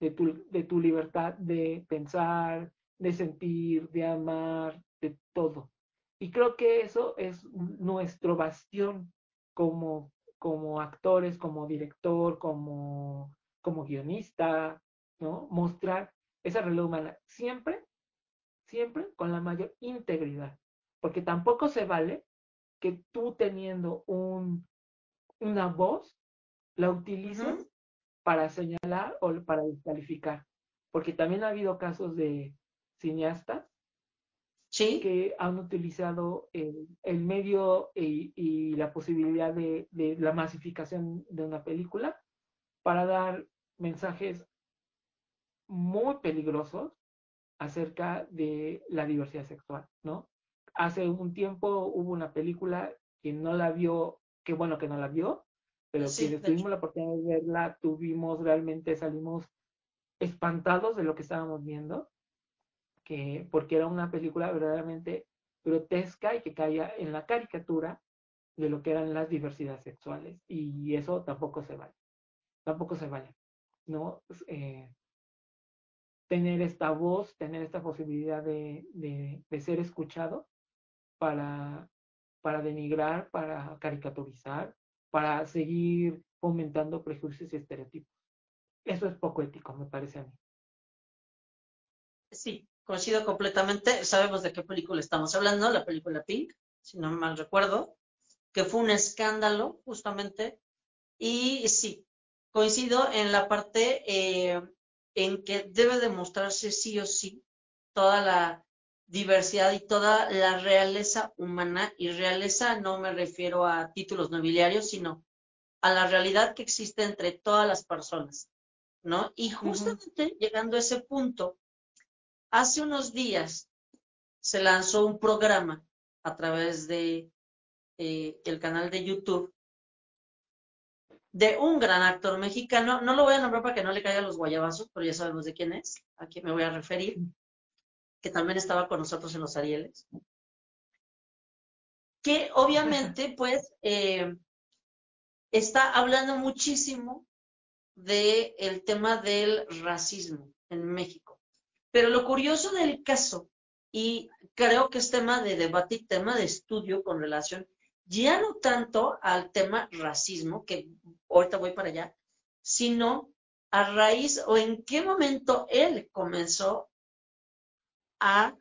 S2: de tu, de tu libertad de pensar, de sentir, de amar, de todo. Y creo que eso es nuestro bastión como, como actores, como director, como, como guionista, ¿no? Mostrar esa realidad humana siempre, siempre con la mayor integridad. Porque tampoco se vale que tú teniendo un, una voz la utilices para señalar o para descalificar. Porque también ha habido casos de cineastas que han utilizado el, medio y, la posibilidad de, la masificación de una película para dar mensajes muy peligrosos acerca de la diversidad sexual, ¿no? Hace un tiempo hubo una película que no la vio, qué bueno que no la vio, pero si quienes tuvimos la oportunidad de verla, tuvimos realmente, salimos espantados de lo que estábamos viendo, que, porque era una película verdaderamente grotesca y que caía en la caricatura de lo que eran las diversidades sexuales. Y eso tampoco se vale. Tampoco se vale. ¿no? Eh, tener esta voz, tener esta posibilidad de, de, ser escuchado para, para denigrar, para caricaturizar, para seguir fomentando prejuicios y estereotipos. Eso es poco ético, me parece a mí.
S1: Sí, coincido completamente. Sabemos de qué película estamos hablando, la película Pink, si no mal recuerdo, que fue un escándalo justamente. Y sí, coincido en la parte eh, en que debe demostrarse sí o sí toda la diversidad y toda la realeza humana, y realeza no me refiero a títulos nobiliarios, sino a la realidad que existe entre todas las personas, ¿no? Y justamente llegando a ese punto, hace unos días se lanzó un programa a través de eh, el canal de YouTube de un gran actor mexicano, no lo voy a nombrar para que no le caigan los guayabazos, pero ya sabemos de quién es, a quién me voy a referir, que también estaba con nosotros en los Arieles, que obviamente pues eh, está hablando muchísimo del el tema del racismo en México. Pero lo curioso del caso, y creo que es tema de debate y tema de estudio con relación ya no tanto al tema racismo, que ahorita voy para allá, sino a raíz o en qué momento él comenzó a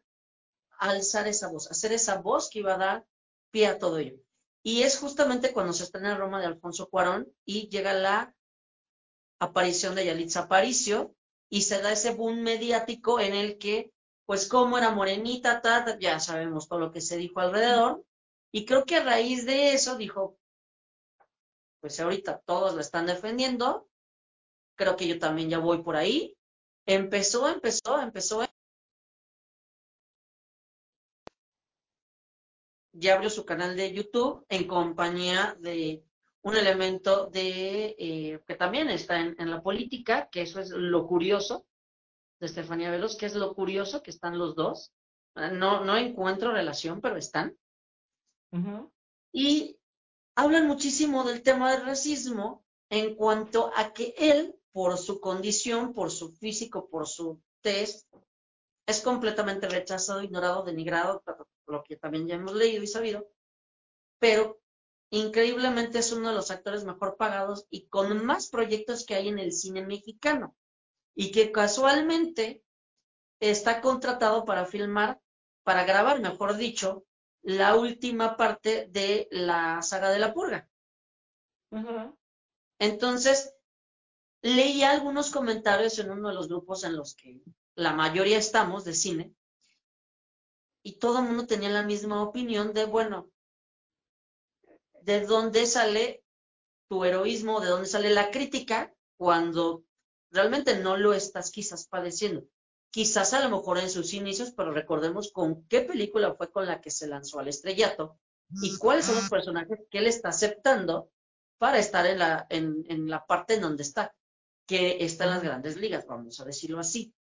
S1: alzar esa voz, hacer esa voz que iba a dar pie a todo ello. Y es justamente cuando se está en Roma de Alfonso Cuarón y llega la aparición de Yalitza Aparicio y se da ese boom mediático en el que, pues como era morenita, ya sabemos todo lo que se dijo alrededor, y creo que a raíz de eso dijo, pues ahorita todos la están defendiendo, creo que yo también ya voy por ahí. Empezó, empezó, empezó. Ya abrió su canal de YouTube en compañía de un elemento de eh, que también está en, la política, que eso es lo curioso de Estefanía Veloz, que es lo curioso que están los dos. No, no encuentro relación, pero están. Y hablan muchísimo del tema del racismo en cuanto a que él, por su condición, por su físico, por su test, es completamente rechazado, ignorado, denigrado, lo que también ya hemos leído y sabido, pero increíblemente es uno de los actores mejor pagados y con más proyectos que hay en el cine mexicano y que casualmente está contratado para filmar, para grabar, mejor dicho, la última parte de la saga de la purga. Entonces, leí algunos comentarios en uno de los grupos en los que la mayoría estamos de cine y todo el mundo tenía la misma opinión de, bueno, ¿de dónde sale tu heroísmo? ¿De dónde sale la crítica cuando realmente no lo estás quizás padeciendo? quizás a lo mejor en sus inicios, pero recordemos con qué película fue con la que se lanzó al estrellato y cuáles son los personajes que él está aceptando para estar en la, en, la parte en donde está, que está en las grandes ligas, vamos a decirlo así.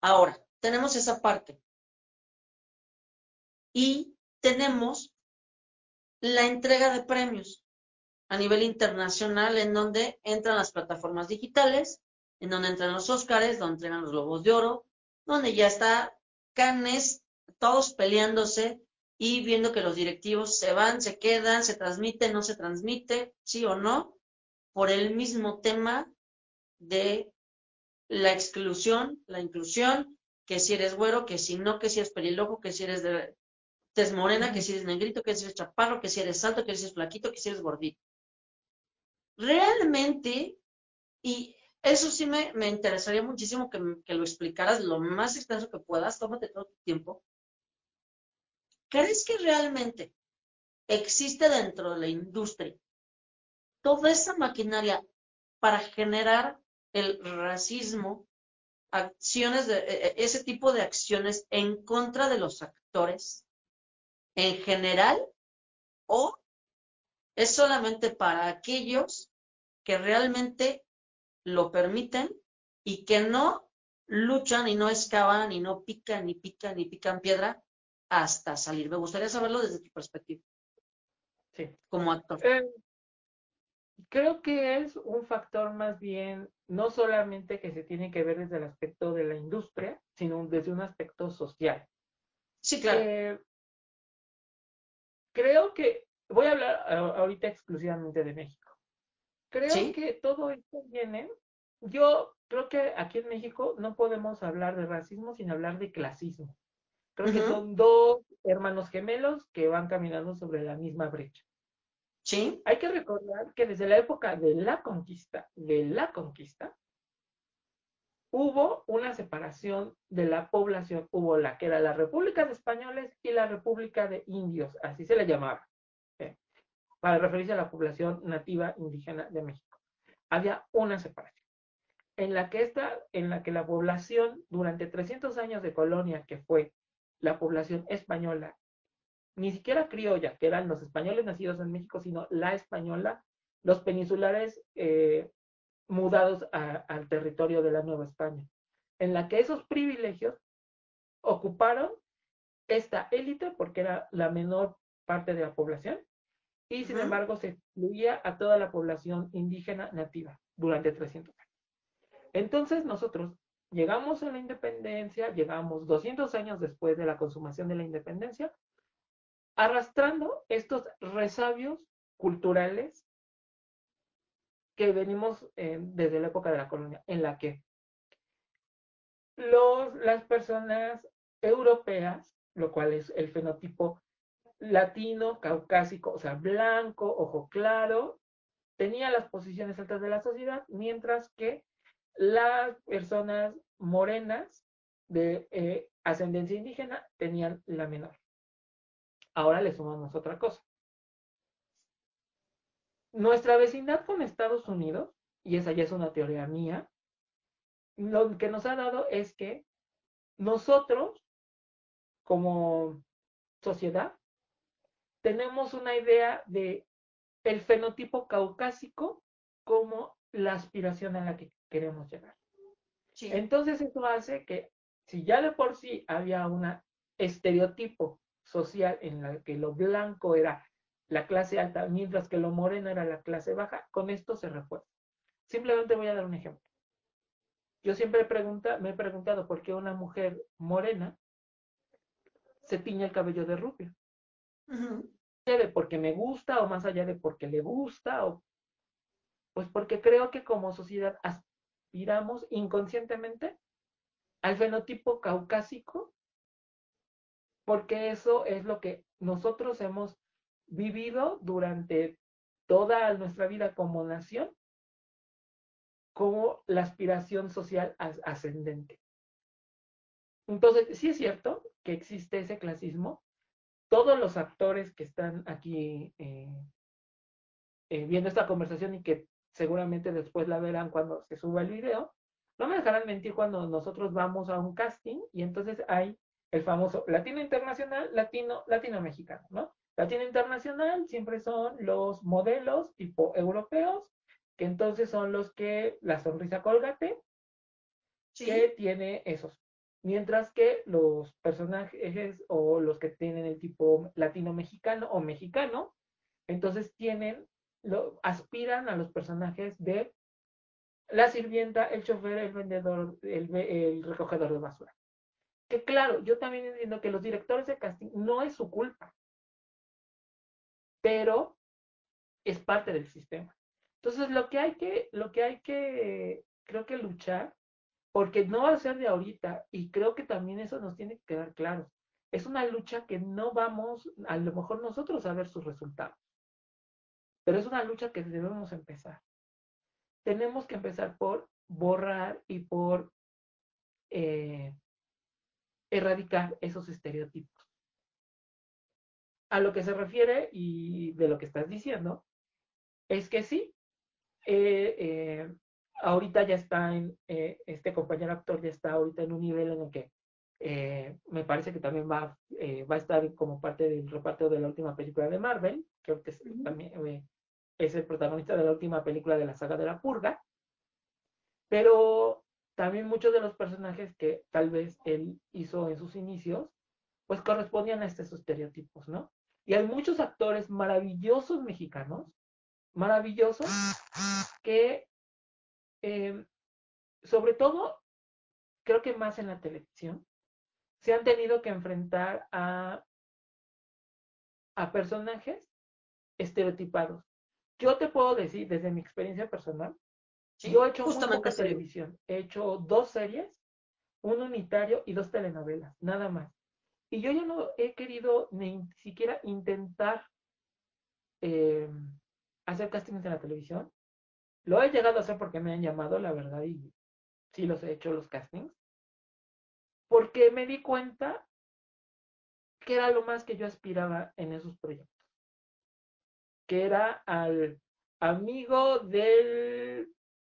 S1: Ahora, tenemos esa parte. y tenemos la entrega de premios a nivel internacional en donde entran las plataformas digitales, en donde entran los Óscares, donde entran los Globos de Oro, donde ya está Canes, todos peleándose y viendo que los directivos se van, se quedan, se transmite, no se transmite, sí o no, por el mismo tema de la exclusión, la inclusión, que si eres güero, que si no, que si eres pelilojo, que si eres tez morena, que si eres negrito, que si eres chaparro, que si eres alto, que si eres flaquito, que si eres gordito. Realmente, y eso sí me, interesaría muchísimo que, que, lo explicaras lo más extenso que puedas, tómate todo tu tiempo. ¿Crees que realmente existe dentro de la industria toda esa maquinaria para generar el racismo, acciones de e, e, ese tipo de acciones en contra de los actores en general o es solamente para aquellos que realmente lo permiten y que no luchan y no excavan y no pican ni pican ni pican piedra hasta salir. Me gustaría saberlo desde tu perspectiva.
S2: Sí.
S1: Como actor.
S2: Eh, creo que es un factor más bien, no solamente que se tiene que ver desde el aspecto de la industria, sino desde un aspecto social.
S1: Sí, claro. Eh,
S2: creo que, voy a hablar ahorita exclusivamente de México. Creo que todo esto viene, yo creo que aquí en México no podemos hablar de racismo sin hablar de clasismo. Creo que son dos hermanos gemelos que van caminando sobre la misma brecha. Hay que recordar que desde la época de la conquista, de la conquista, hubo una separación de la población. Hubo la que era la República de Españoles y la República de Indios, así se le llamaba, ¿eh? para referirse a la población nativa indígena de México. Había una separación en la que esta, en la que la población durante 300 años de colonia, que fue la población española, ni siquiera criolla, que eran los españoles nacidos en México, sino la española, los peninsulares eh, mudados al territorio de la Nueva España, en la que esos privilegios ocuparon esta élite porque era la menor parte de la población y sin embargo se excluía a toda la población indígena nativa durante 300 años. Entonces nosotros llegamos a la independencia, llegamos 200 años después de la consumación de la independencia, arrastrando estos resabios culturales que venimos eh, desde la época de la colonia, en la que los, las personas europeas, lo cual es el fenotipo latino, caucásico, o sea, blanco, ojo claro, tenían las posiciones altas de la sociedad, mientras que las personas morenas de eh, ascendencia indígena tenían la menor. Ahora le sumamos otra cosa nuestra vecindad con Estados Unidos, y esa ya es una teoría mía, lo que nos ha dado es que nosotros, como sociedad, tenemos una idea de el fenotipo caucásico como la aspiración a la que queremos llegar. Entonces eso hace que si ya de por sí había un estereotipo social en el que lo blanco era la clase alta, mientras que lo moreno era la clase baja, con esto se refuerza. Simplemente voy a dar un ejemplo. Yo siempre pregunta, me he preguntado por qué una mujer morena se tiñe el cabello de rubio. ¿De porque me gusta o más allá de porque le gusta? O, pues porque creo que como sociedad aspiramos inconscientemente al fenotipo caucásico, porque eso es lo que nosotros hemos vivido durante toda nuestra vida como nación como la aspiración social ascendente. Entonces, sí es cierto que existe ese clasismo. Todos los actores que están aquí eh, eh, viendo esta conversación y que seguramente después la verán cuando se suba el video, no me dejarán mentir cuando nosotros vamos a un casting y entonces hay el famoso latino internacional, latino, latino mexicano, ¿no? Latino internacional siempre son los modelos tipo europeos, que entonces son los que la sonrisa colgate, que tiene esos Mientras que los personajes o los que tienen el tipo latino-mexicano o mexicano, entonces tienen, lo, aspiran a los personajes de la sirvienta, el chofer, el vendedor, el, el recogedor de basura. Que claro, yo también entiendo que los directores de casting no es su culpa, pero es parte del sistema. Entonces, lo que hay que, lo que hay que, creo que luchar, porque no va a ser de ahorita, y creo que también eso nos tiene que quedar claro. Es una lucha que no vamos, a lo mejor nosotros, a ver sus resultados, pero es una lucha que debemos empezar. Tenemos que empezar por borrar y por eh, erradicar esos estereotipos. A lo que se refiere y de lo que estás diciendo, es que sí, eh, eh, ahorita ya está en, eh, este compañero actor ya está ahorita en un nivel en el que me parece que también va, va a estar como parte del reparto de la última película de Marvel, creo que es, también es el protagonista de la última película de la saga de la purga, pero también muchos de los personajes que tal vez él hizo en sus inicios, pues correspondían a estos estereotipos, ¿no? Y hay muchos actores maravillosos mexicanos, maravillosos, que eh, sobre todo, creo que más en la televisión, se han tenido que enfrentar a, a personajes estereotipados. Yo te puedo decir, desde mi experiencia personal, yo he hecho poca televisión. He hecho dos series, un unitario y dos telenovelas, nada más. Y yo ya no he querido ni siquiera intentar eh, hacer castings en la televisión. Lo he llegado a hacer porque me han llamado, la verdad, y sí los he hecho los castings. Porque me di cuenta que era lo más que yo aspiraba en esos proyectos. Que era al amigo del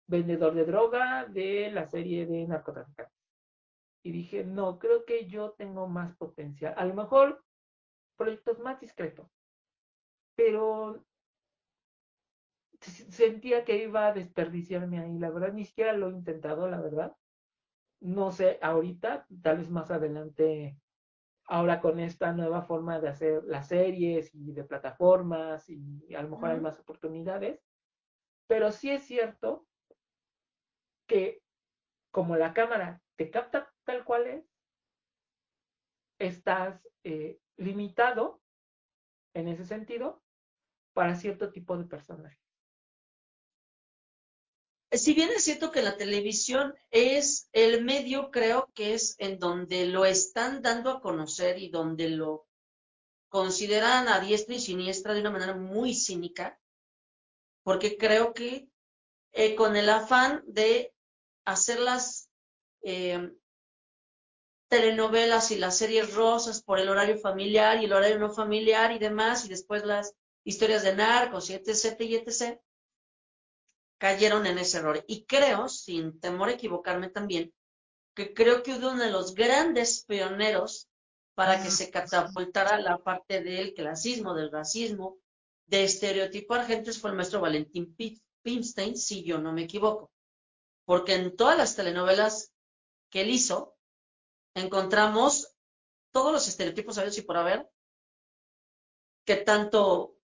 S2: vendedor de droga de la serie de narcotraficantes. Y dije, no, creo que yo tengo más potencial. A lo mejor proyectos más discretos, pero sentía que iba a desperdiciarme ahí. La verdad, ni siquiera lo he intentado, la verdad. No sé, ahorita, tal vez más adelante, ahora con esta nueva forma de hacer las series y de plataformas y a lo mejor hay más oportunidades. Pero sí es cierto que como la cámara te capta tal cual es, estás eh, limitado en ese sentido para cierto tipo de personajes.
S1: Si bien es cierto que la televisión es el medio, creo que es en donde lo están dando a conocer y donde lo consideran a diestra y siniestra de una manera muy cínica, porque creo que eh, con el afán de hacer las eh, telenovelas y las series rosas por el horario familiar y el horario no familiar y demás, y después las historias de narcos y etc. y etc., cayeron en ese error. Y creo, sin temor a equivocarme también, que creo que uno de los grandes pioneros para que se catapultara la parte del clasismo, del racismo, de estereotipar gente fue el maestro Valentín Pimstein, si yo no me equivoco porque en todas las telenovelas que él hizo encontramos todos los estereotipos a y por haber que tanto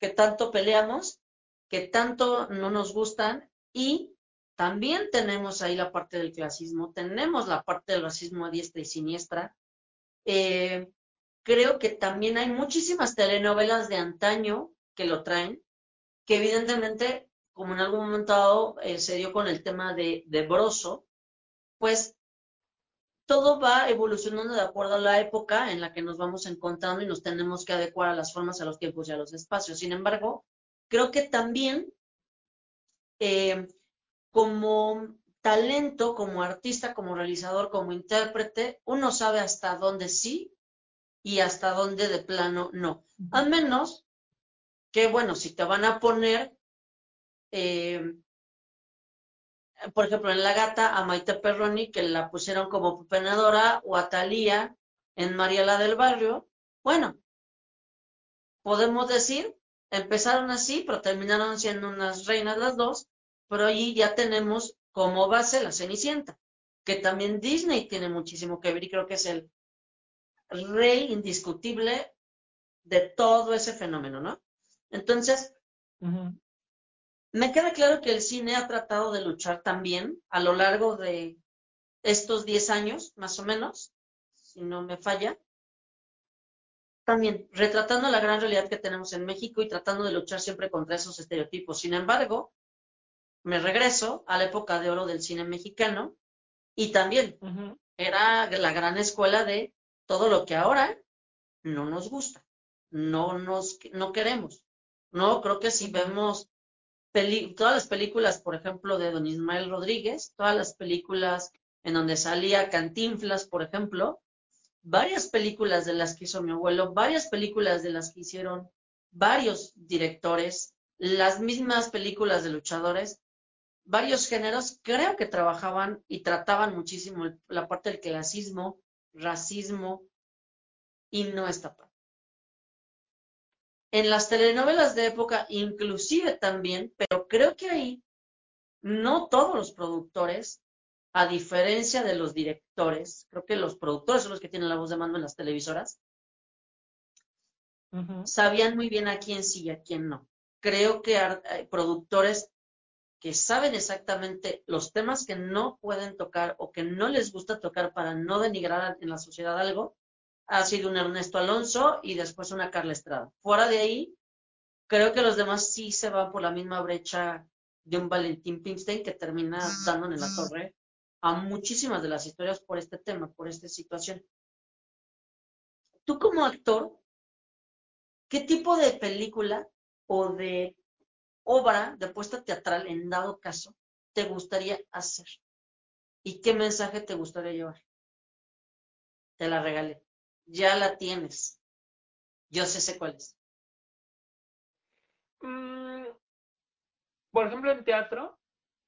S1: que tanto peleamos, que tanto no nos gustan y también tenemos ahí la parte del clasismo, tenemos la parte del racismo a diestra y siniestra. Eh, creo que también hay muchísimas telenovelas de antaño que lo traen, que evidentemente como en algún momento dado eh, se dio con el tema de, de Broso, pues todo va evolucionando de acuerdo a la época en la que nos vamos encontrando y nos tenemos que adecuar a las formas, a los tiempos y a los espacios. Sin embargo, creo que también eh, como talento, como artista, como realizador, como intérprete, uno sabe hasta dónde sí y hasta dónde de plano no. A menos que, bueno, si te van a poner eh, por ejemplo, en La Gata, a Maite Perroni, que la pusieron como pupenadora, o a Talía en Mariela del Barrio. Bueno, podemos decir, empezaron así, pero terminaron siendo unas reinas las dos, pero allí ya tenemos como base la Cenicienta. que también Disney tiene muchísimo que ver y creo que es el rey indiscutible de todo ese fenómeno, ¿no? Entonces, me queda claro que el cine ha tratado de luchar también a lo largo de estos 10 años, más o menos, si no me falla, también retratando la gran realidad que tenemos en México y tratando de luchar siempre contra esos estereotipos. Sin embargo, me regreso a la época de oro del cine mexicano y también era la gran escuela de todo lo que ahora no nos gusta, no nos no queremos. No, creo que si vemos todas las películas, por ejemplo, de Don Ismael Rodríguez, todas las películas en donde salía Cantinflas, por ejemplo, varias películas de las que hizo mi abuelo, varias películas de las que hicieron varios directores, las mismas películas de luchadores, varios géneros, creo que trabajaban y trataban muchísimo la parte del clasismo, racismo, y no está mal. En las telenovelas de época, inclusive también, pero creo que ahí no todos los productores a diferencia de los directores, creo que los productores son los que tienen la voz de mando en las televisoras, sabían muy bien a quién sí y a quién no. Creo que hay productores que saben exactamente los temas que no pueden tocar o que no les gusta tocar para no denigrar en la sociedad algo, ha sido un Ernesto Alonso y después una Carla Estrada. Fuera de ahí, creo que los demás sí se van por la misma brecha de un Valentín Pimstein que termina dando en la torre a muchísimas de las historias por este tema, por esta situación. Tú como actor, ¿qué tipo de película o de obra de puesta teatral en dado caso te gustaría hacer? ¿Y qué mensaje te gustaría llevar? Te la regalé. Ya la tienes. Yo sé, sé cuál es.
S2: Mm, por ejemplo, en teatro,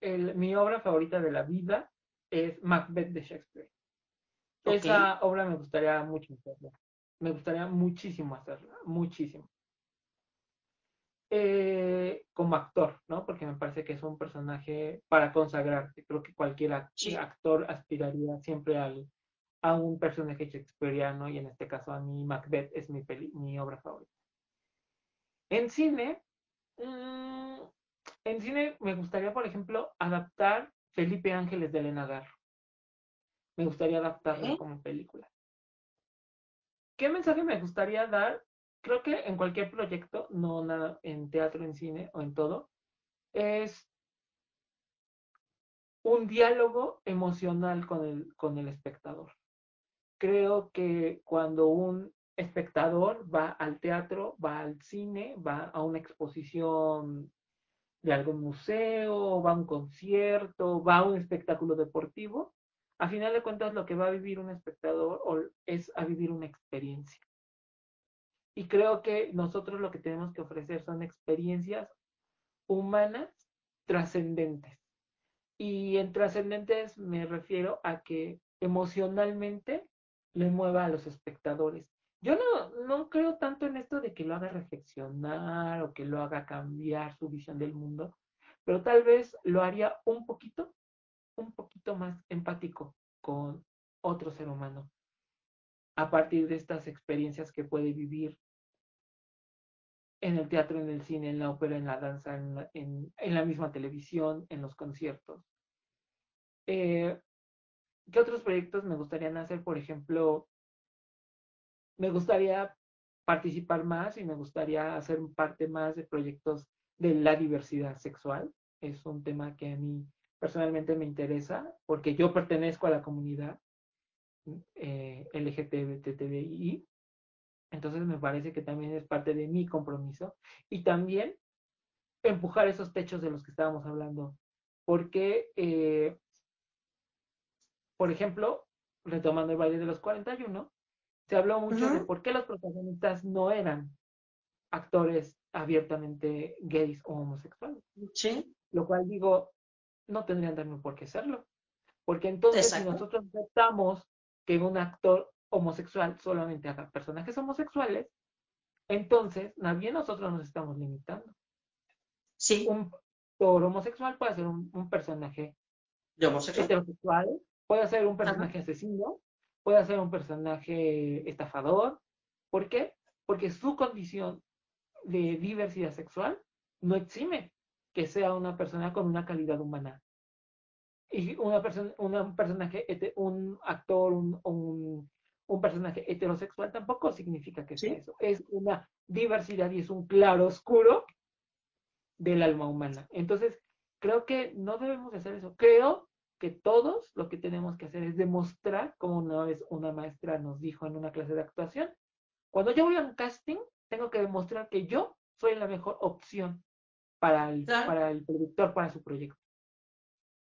S2: mi obra favorita de la vida es Macbeth de Shakespeare. Esa obra me gustaría mucho hacerla. Me gustaría muchísimo hacerla, muchísimo. Eh, como actor, ¿no? Porque me parece que es un personaje para consagrarte. Creo que cualquier actor aspiraría siempre al, a un personaje shakespeariano y en este caso a mí Macbeth es mi, mi obra favorita. En cine, mm, en cine me gustaría, por ejemplo, adaptar Felipe Ángeles de Elena Garro. Me gustaría adaptarla como película. ¿Qué mensaje me gustaría dar? Creo que en cualquier proyecto, no nada en teatro, en cine o en todo, es un diálogo emocional con el, con el espectador. Creo que cuando un espectador va al teatro, va al cine, va a una exposición de algún museo, va a un concierto, va a un espectáculo deportivo, a final de cuentas lo que va a vivir un espectador es a vivir una experiencia. Y creo que nosotros lo que tenemos que ofrecer son experiencias humanas trascendentes. Y en trascendentes me refiero a que emocionalmente le mueva a los espectadores. Yo no, no creo tanto en esto de que lo haga reflexionar o que lo haga cambiar su visión del mundo, pero tal vez lo haría un poquito, un poquito más empático con otro ser humano a partir de estas experiencias que puede vivir en el teatro, en el cine, en la ópera, en la danza, en la, misma televisión, en los conciertos. Eh, ¿Qué otros proyectos me gustaría hacer? Por ejemplo, me gustaría participar más y me gustaría hacer parte más de proyectos de la diversidad sexual. Es un tema que a mí personalmente me interesa porque yo pertenezco a la comunidad eh, LGTBI. Entonces me parece que también es parte de mi compromiso. Y también empujar esos techos de los que estábamos hablando. Porque, eh, por ejemplo, retomando el baile de los 41, se habló mucho de por qué los protagonistas no eran actores abiertamente gays o homosexuales.
S1: Sí.
S2: Lo cual digo, no tendrían también por qué serlo. Porque entonces si nosotros aceptamos que un actor homosexual solamente haga personajes homosexuales, entonces nadie nosotros nos estamos limitando.
S1: Sí.
S2: Un actor homosexual puede ser un, personaje
S1: de homosexual.
S2: heterosexual Puede ser un personaje asesino, puede ser un personaje estafador. ¿Por qué? Porque su condición de diversidad sexual no exime que sea una persona con una calidad humana. Y una persona, un personaje, un actor, un, un, personaje heterosexual tampoco significa que sea eso. Es una diversidad y es un claro oscuro del alma humana. Entonces, creo que no debemos hacer eso. Creo que todos lo que tenemos que hacer es demostrar, como una vez una maestra nos dijo en una clase de actuación, cuando yo voy a un casting, tengo que demostrar que yo soy la mejor opción para el, para el productor, para su proyecto.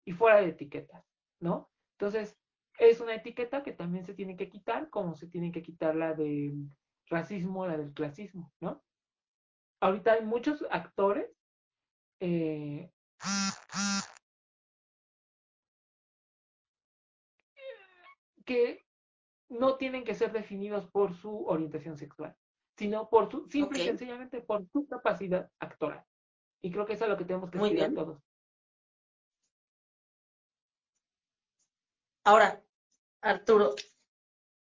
S2: Y fuera de etiquetas, ¿no? Entonces, es una etiqueta que también se tiene que quitar, como se tiene que quitar la de racismo, la del clasismo, ¿no? Ahorita hay muchos actores eh, que no tienen que ser definidos por su orientación sexual, sino por su, simple y sencillamente por su capacidad actoral. Y creo que eso es lo que tenemos que estudiar todos.
S1: Ahora, Arturo,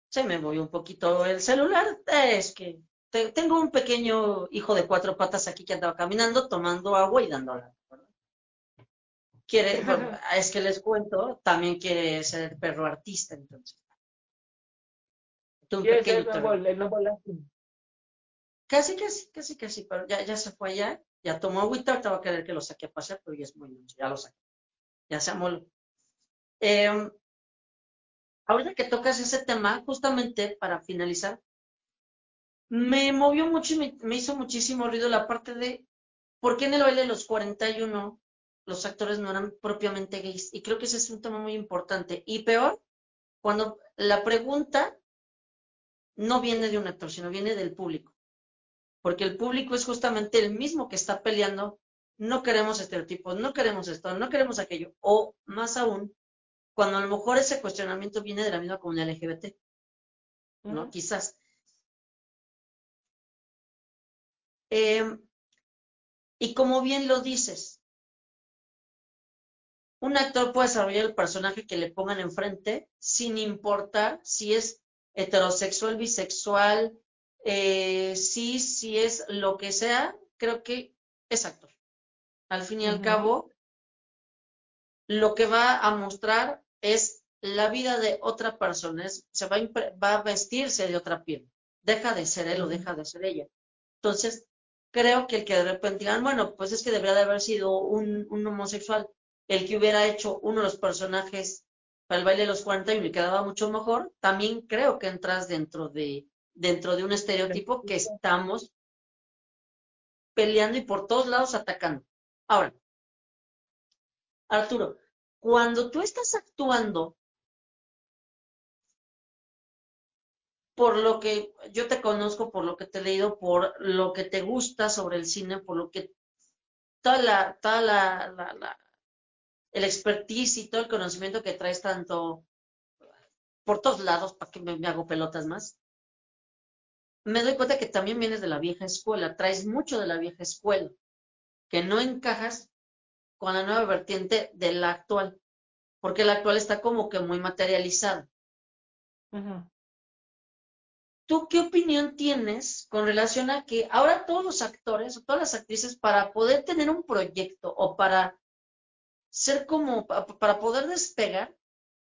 S1: se me movió un poquito el celular. Es que tengo un pequeño hijo de cuatro patas aquí que andaba caminando, tomando agua y dándola. Quiere, es que les cuento, también quiere ser perro artista, entonces.
S2: Un pequeño
S1: Casi, casi, casi, casi, pero ya, ya se fue allá, ya tomó agüita, ahorita va a querer que lo saque a pasear, pero ya es muy noche, ya lo saqué. Ya se amoló. Eh, ahorita que tocas ese tema, justamente para finalizar, me movió mucho y me, hizo muchísimo ruido la parte de por qué en el baile de los 41 los actores no eran propiamente gays. Y creo que ese es un tema muy importante. Y peor, cuando la pregunta no viene de un actor, sino viene del público. Porque el público es justamente el mismo que está peleando, no queremos estereotipos, no queremos esto, no queremos aquello. O más aún, cuando a lo mejor ese cuestionamiento viene de la misma comunidad LGBT. ¿No? Quizás. Em, y como bien lo dices, un actor puede desarrollar el personaje que le pongan enfrente sin importar si es heterosexual, bisexual, eh, si, si es lo que sea, creo que es actor. Al fin y al cabo, lo que va a mostrar es la vida de otra persona, se va a, va a vestirse de otra piel, deja de ser él o deja de ser ella. Entonces, creo que el que de repente digan, bueno, pues es que debería de haber sido un, homosexual, el que hubiera hecho uno de los personajes para el baile de los 41 y quedaba mucho mejor, también creo que entras dentro de, dentro de un estereotipo que estamos peleando y por todos lados atacando. Ahora, Arturo, cuando tú estás actuando por lo que yo te conozco, por lo que te he leído, por lo que te gusta sobre el cine, por lo que toda la, toda la, el expertise y todo el conocimiento que traes tanto por todos lados, para que me, me, hago pelotas más, me doy cuenta que también vienes de la vieja escuela, traes mucho de la vieja escuela, que no encajas con la nueva vertiente de la actual, porque la actual está como que muy materializada. ¿Tú qué opinión tienes con relación a que ahora todos los actores o todas las actrices para poder tener un proyecto o para ser como, para poder despegar,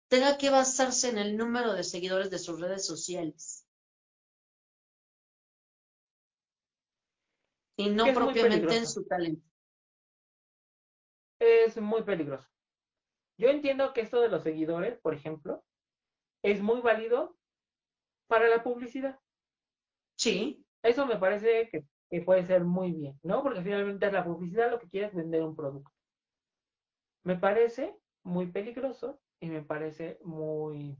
S1: tenga que basarse en el número de seguidores de sus redes sociales? Y no propiamente en su talento
S2: es muy peligroso. Yo entiendo que esto de los seguidores, por ejemplo, es muy válido para la publicidad.
S1: Sí.
S2: Eso me parece que, puede ser muy bien, ¿no? Porque finalmente la publicidad lo que quiere es vender un producto. Me parece muy peligroso y me parece muy,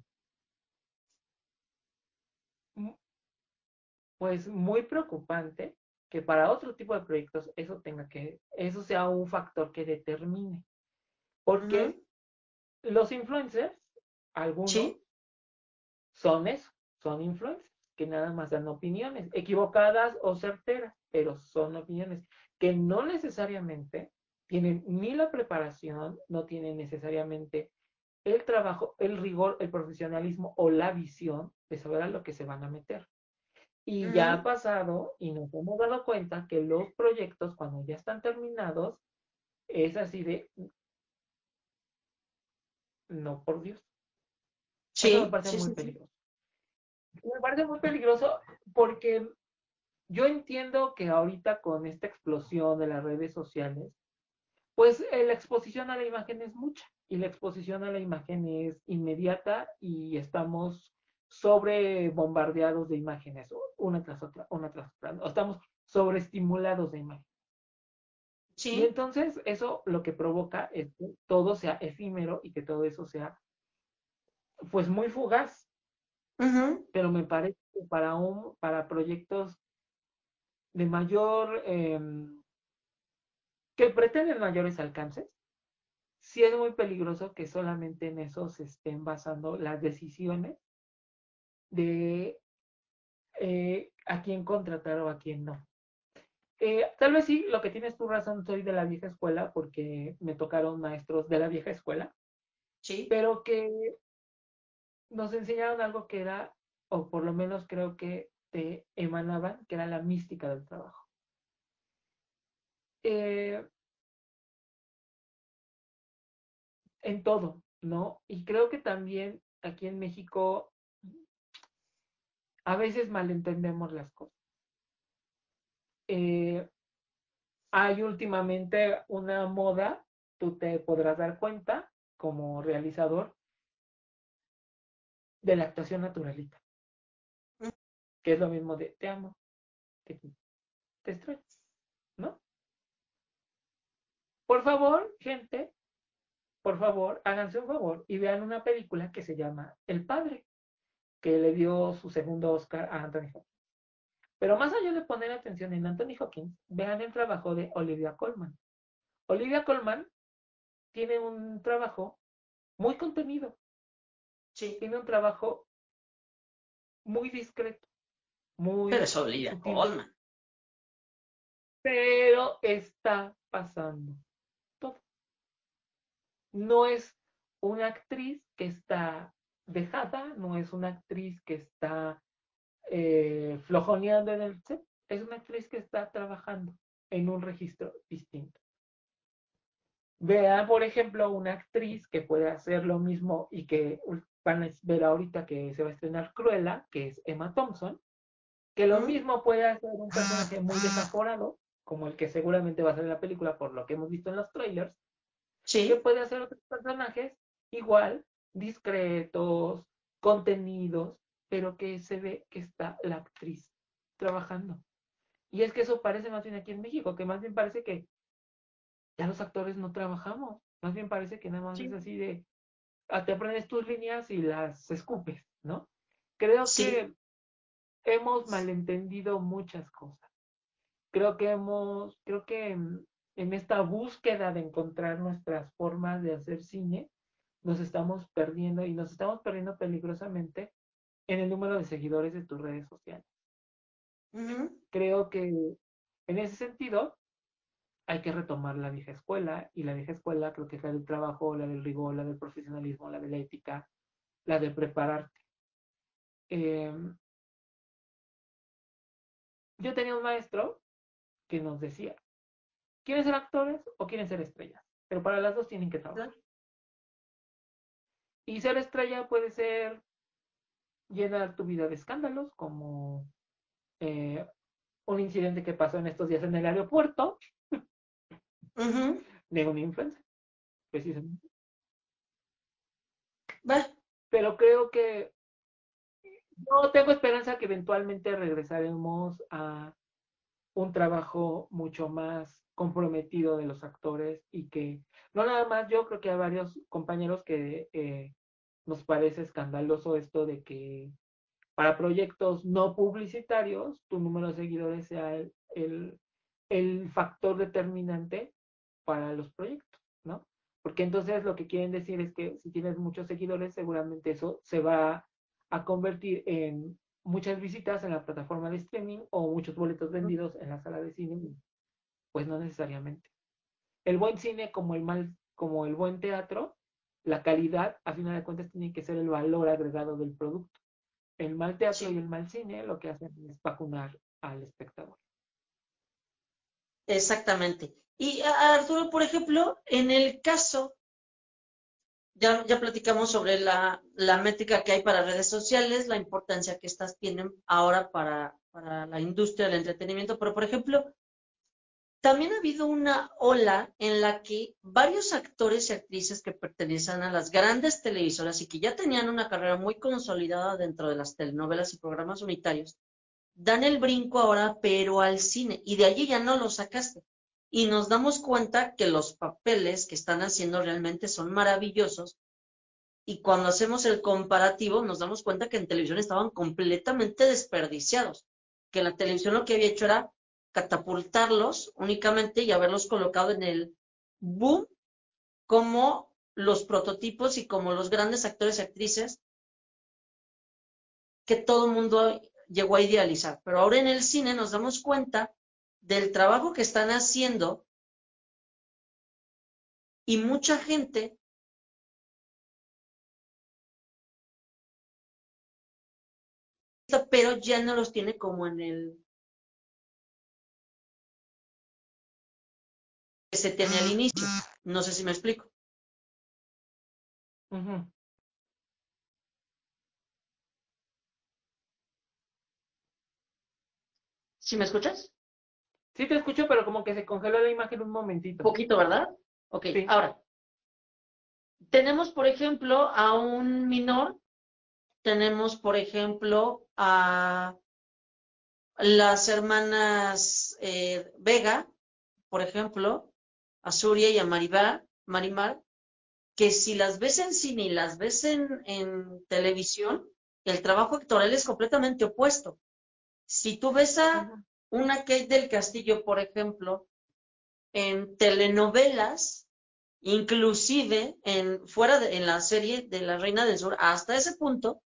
S2: pues muy preocupante que para otro tipo de proyectos eso tenga que, eso sea un factor que determine. Porque los influencers, algunos son eso, son influencers, que nada más dan opiniones, equivocadas o certeras, pero son opiniones que no necesariamente tienen ni la preparación, no tienen necesariamente el trabajo, el rigor, el profesionalismo o la visión de saber a lo que se van a meter. Y ya ha pasado y nos hemos dado cuenta que los proyectos, cuando ya están terminados, es así de, no, por Dios.
S1: Sí,
S2: me parece muy peligroso. Me parece muy peligroso porque yo entiendo que ahorita con esta explosión de las redes sociales, pues eh, la exposición a la imagen es mucha y la exposición a la imagen es inmediata y estamos sobre bombardeados de imágenes, una tras otra, una tras otra, estamos sobreestimulados de imágenes. Sí. Y entonces eso lo que provoca es que todo sea efímero y que todo eso sea pues muy fugaz. Pero me parece que para un, para proyectos de mayor em, que pretenden mayores alcances, sí es muy peligroso que solamente en eso se estén basando las decisiones de eh, a quién contratar o a quién no. Eh, tal vez sí, lo que tienes tu razón, soy de la vieja escuela porque me tocaron maestros de la vieja escuela.
S1: Sí.
S2: Pero que nos enseñaron algo que era, o por lo menos creo que te emanaban, que era la mística del trabajo. Eh, en todo, ¿no? Y creo que también aquí en México a veces malentendemos las cosas. Eh, hay últimamente una moda, tú te podrás dar cuenta como realizador, de la actuación naturalita. Mm. Que es lo mismo de te amo, te, te extraño, ¿no? Por favor, gente, por favor, háganse un favor y vean una película que se llama El Padre que le dio su segundo Oscar a Anthony Hopkins. Pero más allá de poner atención en Anthony Hopkins, vean el trabajo de Olivia Colman. Olivia Colman tiene un trabajo muy contenido.
S1: Sí.
S2: Tiene un trabajo muy discreto. Muy
S1: Pero es Olivia Colman.
S2: Pero está pasando. No es una actriz que está dejada, no es una actriz que está eh, flojoneando en el set, es una actriz que está trabajando en un registro distinto. Vea, por ejemplo, una actriz que puede hacer lo mismo y que van a ver ahorita que se va a estrenar Cruella, que es Emma Thompson, que lo mismo puede hacer un personaje muy desaforado, como el que seguramente va a ser en la película por lo que hemos visto en los trailers,
S1: sí.
S2: que puede hacer otros personajes igual discretos, contenidos, pero que se ve que está la actriz trabajando. Y es que eso parece más bien aquí en México, que más bien parece que ya los actores no trabajamos, más bien parece que nada más es así de, ah, te aprendes tus líneas y las escupes, ¿no? Creo que hemos malentendido muchas cosas. Creo que hemos, creo que en esta búsqueda de encontrar nuestras formas de hacer cine, nos estamos perdiendo y nos estamos perdiendo peligrosamente en el número de seguidores de tus redes sociales. Creo que en ese sentido hay que retomar la vieja escuela y la vieja escuela creo que es la del trabajo, la del rigor, la del profesionalismo, la de la ética, la de prepararte. Em, yo tenía un maestro que nos decía, ¿quieren ser actores o quieren ser estrellas? Pero para las dos tienen que trabajar. Y ser estrella puede ser llenar tu vida de escándalos, como eh, un incidente que pasó en estos días en el aeropuerto de un influencer, precisamente. Pero creo que no tengo esperanza que eventualmente regresaremos a un trabajo mucho más comprometido de los actores y que no nada más yo creo que hay varios compañeros que eh, nos parece escandaloso esto de que para proyectos no publicitarios tu número de seguidores sea el, el, factor determinante para los proyectos, ¿no? Porque entonces lo que quieren decir es que si tienes muchos seguidores, seguramente eso se va a convertir en muchas visitas en la plataforma de streaming o muchos boletos vendidos en la sala de cine. Pues no necesariamente. El buen cine como el mal, como el buen teatro, la calidad, a final de cuentas, tiene que ser el valor agregado del producto. El mal teatro
S1: Sí.
S2: y el mal cine lo que hacen es vacunar al espectador.
S1: Exactamente. Y Arturo, por ejemplo, en el caso, ya, ya platicamos sobre la, la métrica que hay para redes sociales, la importancia que estas tienen ahora para, para la industria del entretenimiento, pero por ejemplo, también ha habido una ola en la que varios actores y actrices que pertenecen a las grandes televisoras y que ya tenían una carrera muy consolidada dentro de las telenovelas y programas unitarios, dan el brinco ahora, pero al cine, y de allí ya no lo sacaste. Y nos damos cuenta que los papeles que están haciendo realmente son maravillosos. Y cuando hacemos el comparativo, nos damos cuenta que en televisión estaban completamente desperdiciados. Que la televisión lo que había hecho era catapultarlos únicamente y haberlos colocado en el boom como los prototipos y como los grandes actores y actrices que todo el mundo llegó a idealizar. Pero ahora en el cine nos damos cuenta del trabajo que están haciendo y mucha gente pero ya no los tiene como en el se tenía al inicio. No sé si me explico.
S2: Ujú.
S1: ¿Sí me escuchas?
S2: Sí te escucho, pero como que se congeló la imagen un momentito.
S1: Poquito, ¿verdad? Ok,
S2: Sí.
S1: ahora. Tenemos, por ejemplo, a un minor. Tenemos, por ejemplo, a las hermanas eh, Vega, por ejemplo, a Surya y a Maribá, Marimar, que si las ves en cine y las ves en, en televisión, el trabajo actoral es completamente opuesto. Si tú ves a una Kate del Castillo, por ejemplo, en telenovelas, inclusive en fuera de, en la serie de La Reina del Sur, hasta ese punto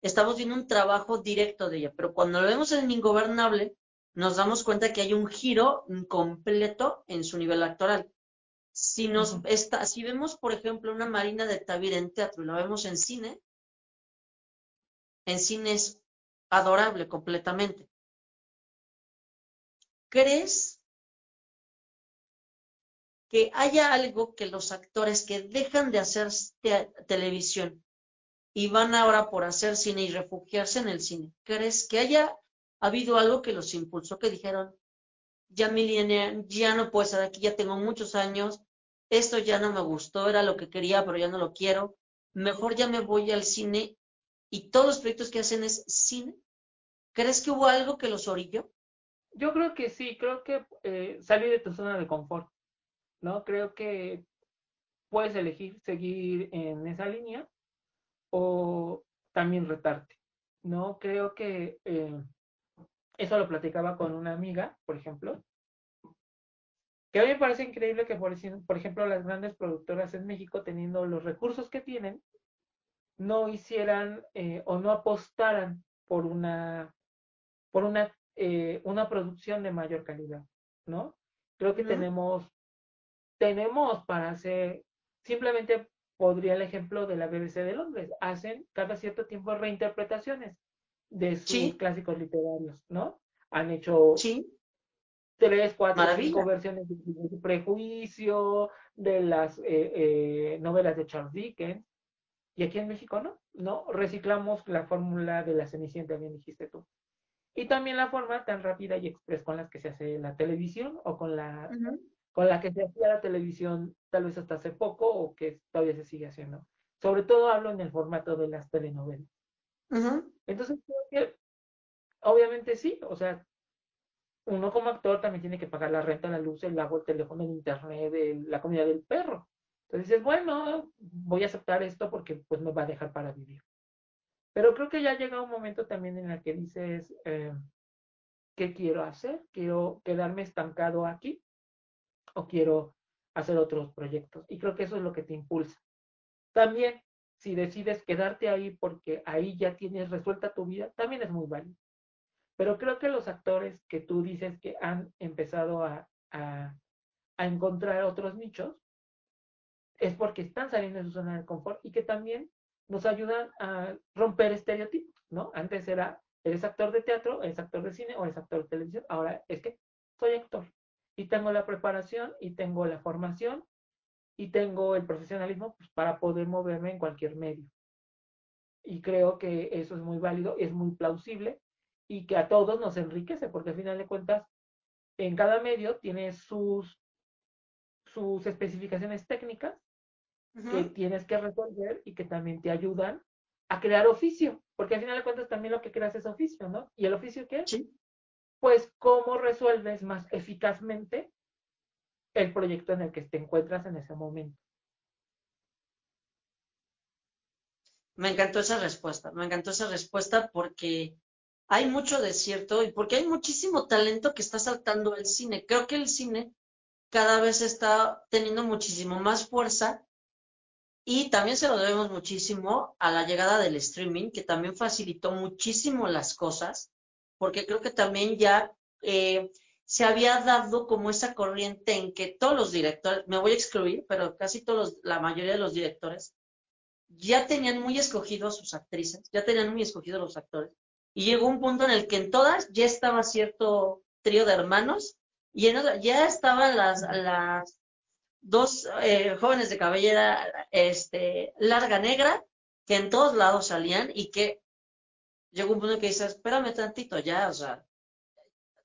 S1: estamos viendo un trabajo directo de ella, pero cuando lo vemos en Ingobernable, nos damos cuenta que hay un giro completo en su nivel actoral. Si nos
S2: Ujú.
S1: está, si vemos, por ejemplo, una Marina de Tavira en teatro y la vemos en cine, en cine es adorable completamente. ¿Crees que haya algo que los actores que dejan de hacer te- televisión y van ahora por hacer cine y refugiarse en el cine? ¿Crees que haya habido algo que los impulsó, que dijeron, ya mi línea, ya no puedo estar aquí, ya tengo muchos años, esto ya no me gustó, era lo que quería, pero ya no lo quiero, mejor ya me voy al cine y todos los proyectos que hacen es cine? ¿Crees que hubo algo que los orilló?
S2: Yo creo que sí, creo que eh, salir de tu zona de confort, ¿no? Creo que puedes elegir seguir en esa línea o también retarte, ¿no? Creo que eh, eso lo platicaba con una amiga, por ejemplo, que a mí me parece increíble que, por, ej- por ejemplo, las grandes productoras en México, teniendo los recursos que tienen, no hicieran eh, o no apostaran por una, por una, eh, una producción de mayor calidad, ¿no? Creo que tenemos, tenemos para hacer, simplemente podría el ejemplo de la BBC de Londres, hacen cada cierto tiempo reinterpretaciones de sus
S1: Sí,
S2: clásicos literarios, ¿no? Han hecho
S1: sí,
S2: tres, cuatro, cinco
S1: maravilla.
S2: versiones de, de Prejuicio, de las eh, eh, novelas de Charles Dickens, y aquí en México no, no, reciclamos la fórmula de la Cenicienta, bien dijiste tú. Y también la forma tan rápida y express con la que se hace la televisión o con la,
S1: Ujú.
S2: con la que se hacía la televisión tal vez hasta hace poco o que todavía se sigue haciendo. Sobre todo hablo en el formato de las telenovelas.
S1: Ujú.
S2: Entonces creo que obviamente sí, o sea, uno como actor también tiene que pagar la renta, la luz, el agua, el teléfono, el internet, la comida del perro. Entonces dices, bueno, voy a aceptar esto porque pues me va a dejar para vivir. Pero creo que ya llega un momento también en el que dices, eh, ¿qué quiero hacer? ¿Quiero quedarme estancado aquí o quiero hacer otros proyectos? Y creo que eso es lo que te impulsa. También, si decides quedarte ahí porque ahí ya tienes resuelta tu vida, también es muy válido. Pero creo que los actores que tú dices que han empezado a, a, a encontrar otros nichos, es porque están saliendo de su zona de confort y que también nos ayudan a romper estereotipos, ¿no? Antes era, eres actor de teatro, eres actor de cine o eres actor de televisión, ahora es que soy actor y tengo la preparación y tengo la formación y tengo el profesionalismo pues, para poder moverme en cualquier medio. Y creo que eso es muy válido, es muy plausible y que a todos nos enriquece, porque al final de cuentas, en cada medio tiene sus, sus especificaciones técnicas que tienes que resolver y que también te ayudan a crear oficio, porque al final de cuentas también lo que creas es oficio, ¿no? ¿Y el oficio qué es? Pues cómo resuelves más eficazmente el proyecto en el que te encuentras en ese momento.
S1: Me encantó esa respuesta, me encantó esa respuesta porque hay mucho desierto y porque hay muchísimo talento que está saltando al cine. Creo que el cine cada vez está teniendo muchísimo más fuerza y también se lo debemos muchísimo a la llegada del streaming, que también facilitó muchísimo las cosas, porque creo que también ya eh, se había dado como esa corriente en que todos los directores, me voy a excluir, pero casi todos, la mayoría de los directores, ya tenían muy escogidos sus actrices, ya tenían muy escogidos los actores, y llegó un punto en el que en todas ya estaba cierto trío de hermanos, y en ya estaban las, las dos eh, jóvenes de cabellera este, larga negra, que en todos lados salían, y que llegó un punto en que dices, espérame tantito ya, o sea,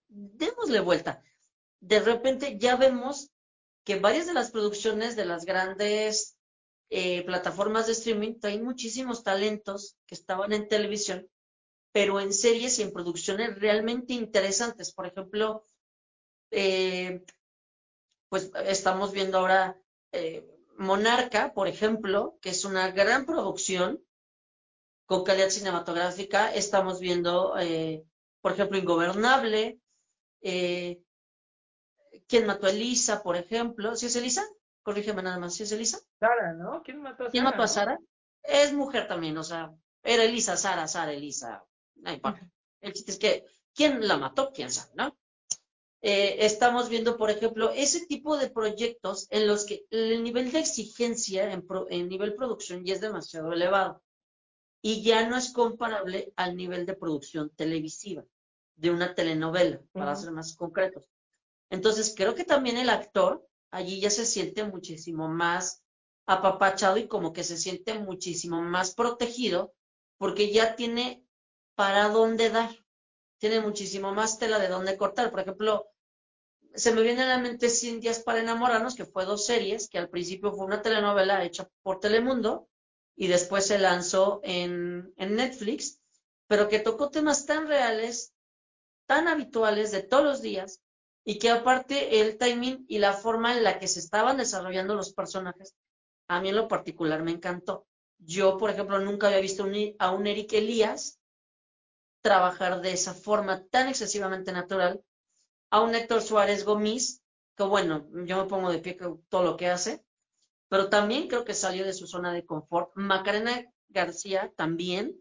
S1: démosle vuelta. De repente ya vemos que varias de las producciones de las grandes eh, plataformas de streaming traen muchísimos talentos que estaban en televisión, pero en series y en producciones realmente interesantes. Por ejemplo, eh, pues estamos viendo ahora eh, Monarca, por ejemplo, que es una gran producción con calidad cinematográfica. Estamos viendo, por ejemplo, Ingobernable, eh, ¿Quién mató a Elisa, por ejemplo? ¿Si es Elisa? Corrígeme nada más, ¿si es Elisa?
S2: Sara, ¿no? ¿Quién mató a Sara?
S1: ¿Quién mató a Sara? Es mujer también, o sea, era Elisa, Sara, Sara, Elisa. No importa. El chiste es que, ¿quién la mató? ¿Quién sabe, no? Eh, estamos viendo, por ejemplo, ese tipo de proyectos en los que el nivel de exigencia en, en nivel producción ya es demasiado elevado y ya no es comparable al nivel de producción televisiva de una telenovela, para ser más concretos. Entonces, creo que también el actor allí ya se siente muchísimo más apapachado y como que se siente muchísimo más protegido porque ya tiene para dónde dar, tiene muchísimo más tela de dónde cortar. Por ejemplo, se me viene a la mente 100 días para enamorarnos, que fue dos series, que al principio fue una telenovela hecha por Telemundo y después se lanzó en, en Netflix, pero que tocó temas tan reales, tan habituales de todos los días y que aparte el timing y la forma en la que se estaban desarrollando los personajes, a mí en lo particular me encantó. Yo, por ejemplo, nunca había visto a un Eric Elías trabajar de esa forma tan excesivamente natural, a un Héctor Suárez Gómez, que bueno, yo me pongo de pie con todo lo que hace, pero también creo que salió de su zona de confort. Macarena García también,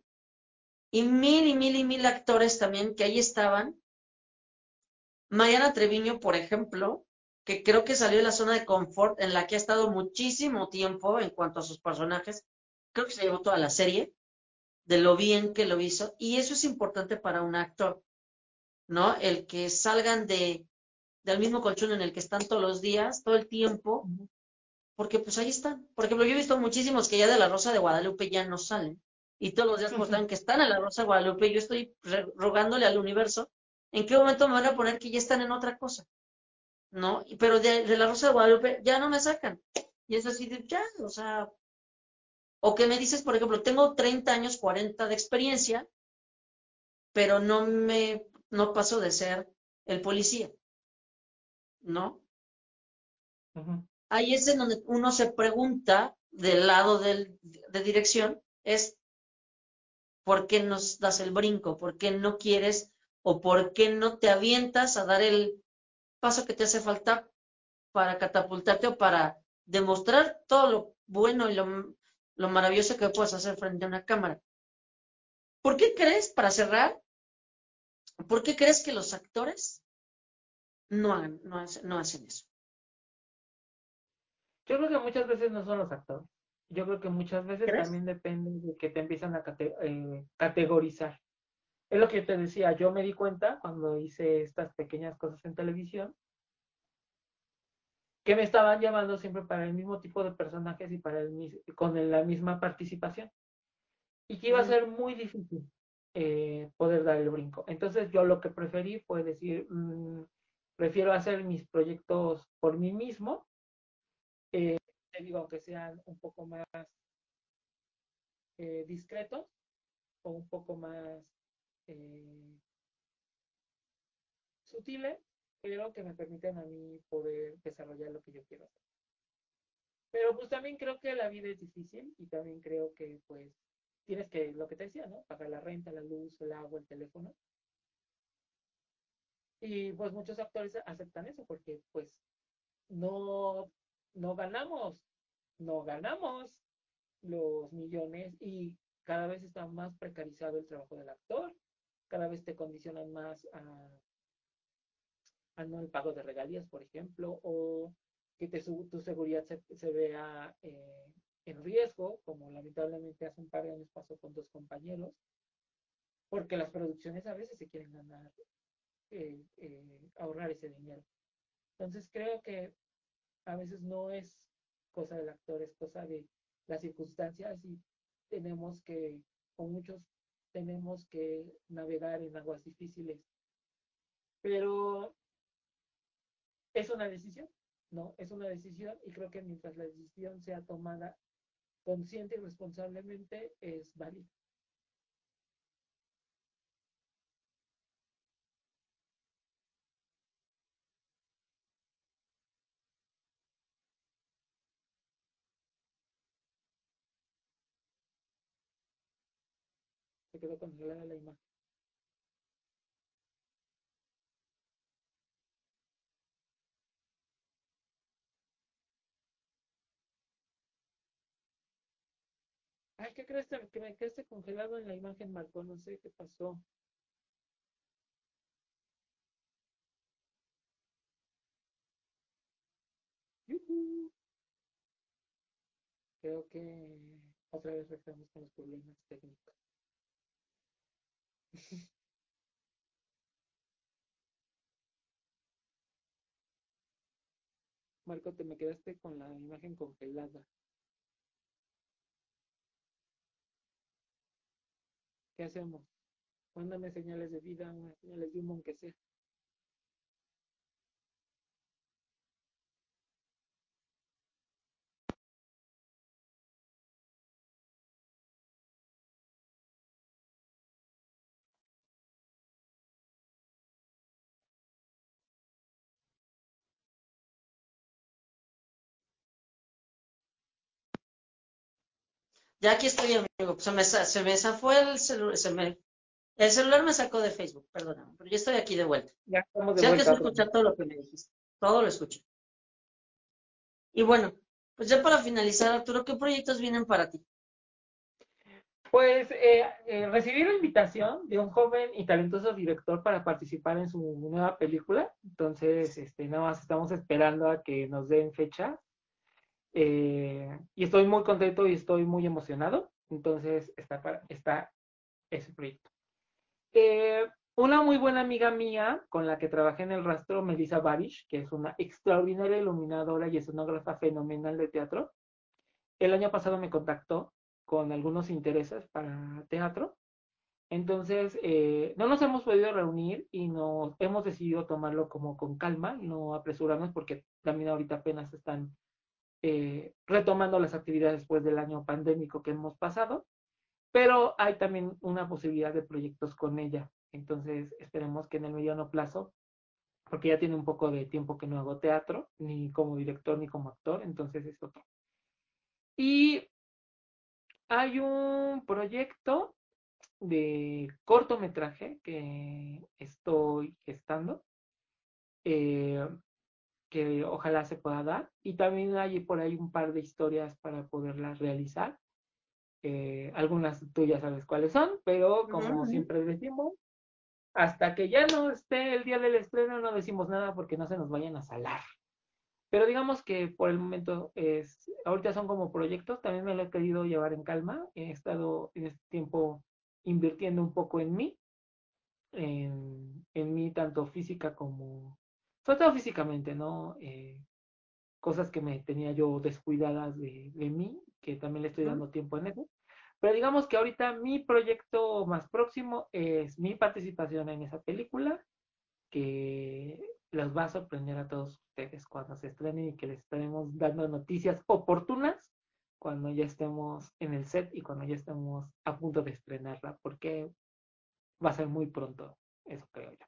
S1: y mil y mil y mil actores también que ahí estaban. Mariana Treviño, por ejemplo, que creo que salió de la zona de confort en la que ha estado muchísimo tiempo en cuanto a sus personajes. Creo que se llevó toda la serie de lo bien que lo hizo. Y eso es importante para un actor, ¿no? El que salgan de, del mismo colchón en el que están todos los días, todo el tiempo, porque pues ahí están. Por ejemplo, yo he visto muchísimos que ya de la Rosa de Guadalupe ya no salen y todos los días muestran que están en la Rosa de Guadalupe y yo estoy rogándole al universo en qué momento me van a poner que ya están en otra cosa, ¿no? Pero de, la Rosa de Guadalupe ya no me sacan. Y es así de, ya, o sea, o que me dices, por ejemplo, tengo 30 años, 40 de experiencia, pero no me, no paso de ser el policía, ¿no? Ahí es en donde uno se pregunta del lado del, de dirección, es ¿por qué nos das el brinco? ¿Por qué no quieres o por qué no te avientas a dar el paso que te hace falta para catapultarte o para demostrar todo lo bueno y lo, maravilloso que puedes hacer frente a una cámara? ¿Por qué crees, para cerrar, por qué crees que los actores no, no hacen eso?
S2: Yo creo que muchas veces no son los actores. Yo creo que muchas veces también depende de que te empiezan a eh, categorizar. Es lo que te decía, yo me di cuenta cuando hice estas pequeñas cosas en televisión, que me estaban llamando siempre para el mismo tipo de personajes y para el, con la misma participación. Y que iba a ser muy difícil eh, poder dar el brinco. Entonces yo lo que preferí fue decir, mm, prefiero hacer mis proyectos por mí mismo, eh, digo, aunque sean un poco más eh, discretos o un poco más sutiles, pero que me permiten a mí poder desarrollar lo que yo quiero hacer. Pero pues también creo que la vida es difícil y también creo que pues tienes que, lo que te decía, ¿no? Pagar la renta, la luz, el agua, el teléfono. Y pues muchos actores aceptan eso porque pues no, no ganamos, no ganamos los millones y cada vez está más precarizado el trabajo del actor, cada vez te condicionan más a no el pago de regalías, por ejemplo, o que tu seguridad se, vea eh, en riesgo, como lamentablemente hace un par de años pasó con dos compañeros, porque las producciones a veces se quieren ganar, eh, eh, ahorrar ese dinero. Entonces creo que a veces no es cosa del actor, es cosa de las circunstancias y tenemos que, con muchos, tenemos que navegar en aguas difíciles. Pero es una decisión, ¿no? Es una decisión y creo que mientras la decisión sea tomada consciente y responsablemente es válida. Quedó congelada la imagen. Ay, ¿qué crees que me quedé congelado en la imagen, Marco? No sé qué pasó. Creo que otra vez estamos con los problemas técnicos. Marco, te me quedaste con la imagen congelada. ¿Qué hacemos? Mándame señales de vida, señales de humo, aunque sea.
S1: Ya aquí estoy, amigo. Se me, se me zafó el celular. Se me, el celular me sacó de Facebook, perdóname, pero yo estoy aquí de vuelta.
S2: Ya estamos
S1: de vuelta. Ya que escuchar todo lo que me dijiste. Todo lo escucho. Y bueno, pues ya para finalizar, Arturo, ¿qué proyectos vienen para ti?
S2: Pues eh, eh, recibí la invitación de un joven y talentoso director para participar en su nueva película. Entonces, este, nada más estamos esperando a que nos den fecha eh, y estoy muy contento y estoy muy emocionado. Entonces está, para, está ese proyecto. Eh, una muy buena amiga mía con la que trabajé en el rastro, Melissa Barish, que es una extraordinaria iluminadora y escenógrafa fenomenal de teatro, el año pasado me contactó con algunos intereses para teatro. Entonces, eh, no nos hemos podido reunir y nos hemos decidido tomarlo como con calma, no apresurarnos porque también ahorita apenas están eh, retomando las actividades después del año pandémico que hemos pasado, pero hay también una posibilidad de proyectos con ella. Entonces, esperemos que en el mediano plazo, porque ya tiene un poco de tiempo que no hago teatro, ni como director ni como actor, entonces es otro. Y hay un proyecto de cortometraje que estoy gestando. Eh, que ojalá se pueda dar. Y también hay por ahí un par de historias para poderlas realizar. Eh, algunas tú ya sabes cuáles son, pero como siempre decimos, hasta que ya no esté el día del estreno no decimos nada porque no se nos vayan a salar. Pero digamos que por el momento es, ahorita son como proyectos, también me lo he querido llevar en calma, he estado en este tiempo invirtiendo un poco en mí, en, en mí tanto física como, sobre todo físicamente, ¿no? Eh, cosas que me tenía yo descuidadas de, de mí, que también le estoy dando tiempo en eso. Pero digamos que ahorita mi proyecto más próximo es mi participación en esa película, que los va a sorprender a todos ustedes cuando se estrene y que les estaremos dando noticias oportunas cuando ya estemos en el set y cuando ya estemos a punto de estrenarla, porque va a ser muy pronto, eso creo yo.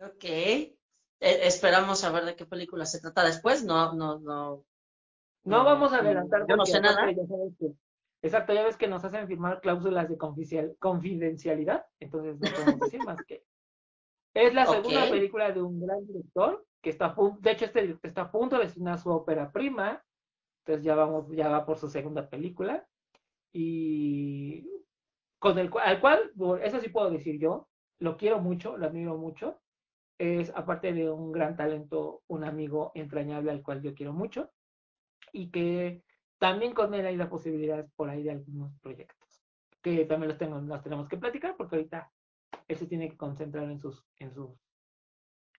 S1: Ok. E, esperamos saber de qué película se trata después. No, no, no.
S2: No, vamos a adelantar.
S1: Yo no sé nada.
S2: Ya que, exacto, ya ves que nos hacen firmar cláusulas de confidencialidad, entonces no podemos decir más que. Es la segunda película de un gran director que está a punto, de hecho este director está a punto de estrenar su ópera prima, entonces ya vamos, ya va por su segunda película y con el al cual, eso sí puedo decir yo, lo quiero mucho, lo admiro mucho, es aparte de un gran talento, un amigo entrañable al cual yo quiero mucho y que también con él hay la posibilidad por ahí de algunos proyectos que también los, tengo, los tenemos que platicar porque ahorita él se tiene que concentrar en sus, en sus,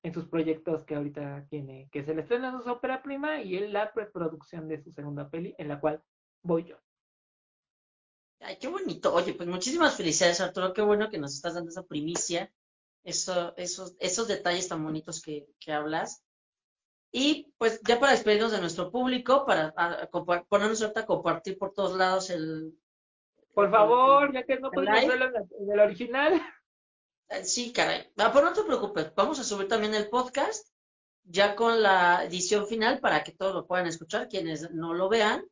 S2: en sus proyectos que ahorita tiene, que se le estrena su ópera prima y él la preproducción de su segunda peli, en la cual voy yo.
S1: Ay, qué bonito. Oye, pues muchísimas felicidades, Arturo. Qué bueno que nos estás dando esa primicia, eso, esos, esos detalles tan bonitos que, que hablas. Y pues ya para despedirnos de nuestro público, para ponernos ahorita a compartir por todos lados el...
S2: Por favor, ya que no podemos verlo en el original.
S1: Eh, sí, caray. Ah, pero no te preocupes, vamos a subir también el podcast ya con la edición final para que todos lo puedan escuchar. Quienes no lo vean,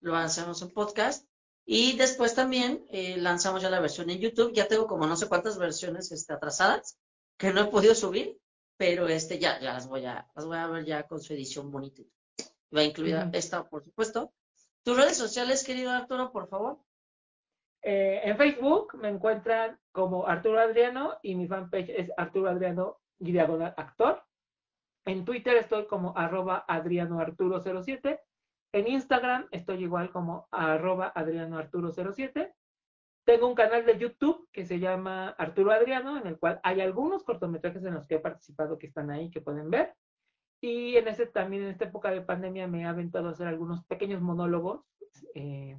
S1: lo hacemos en podcast. Y después también eh, lanzamos ya la versión en YouTube. Ya tengo como no sé cuántas versiones este, atrasadas que no he podido subir, pero este ya, ya las voy a, las voy a ver ya con su edición bonita. Va incluida esta, por supuesto. Tus redes sociales, querido Arturo, por favor.
S2: Eh, en Facebook me encuentran como Arturo Adriano y mi fanpage es Arturo Adriano diagonal actor. En Twitter estoy como arroba Adriano Arturo 07. En Instagram estoy igual como arroba Adriano Arturo 07. Tengo un canal de YouTube que se llama Arturo Adriano, en el cual hay algunos cortometrajes en los que he participado que están ahí, que pueden ver. Y en ese también, en esta época de pandemia, me he aventado a hacer algunos pequeños monólogos eh,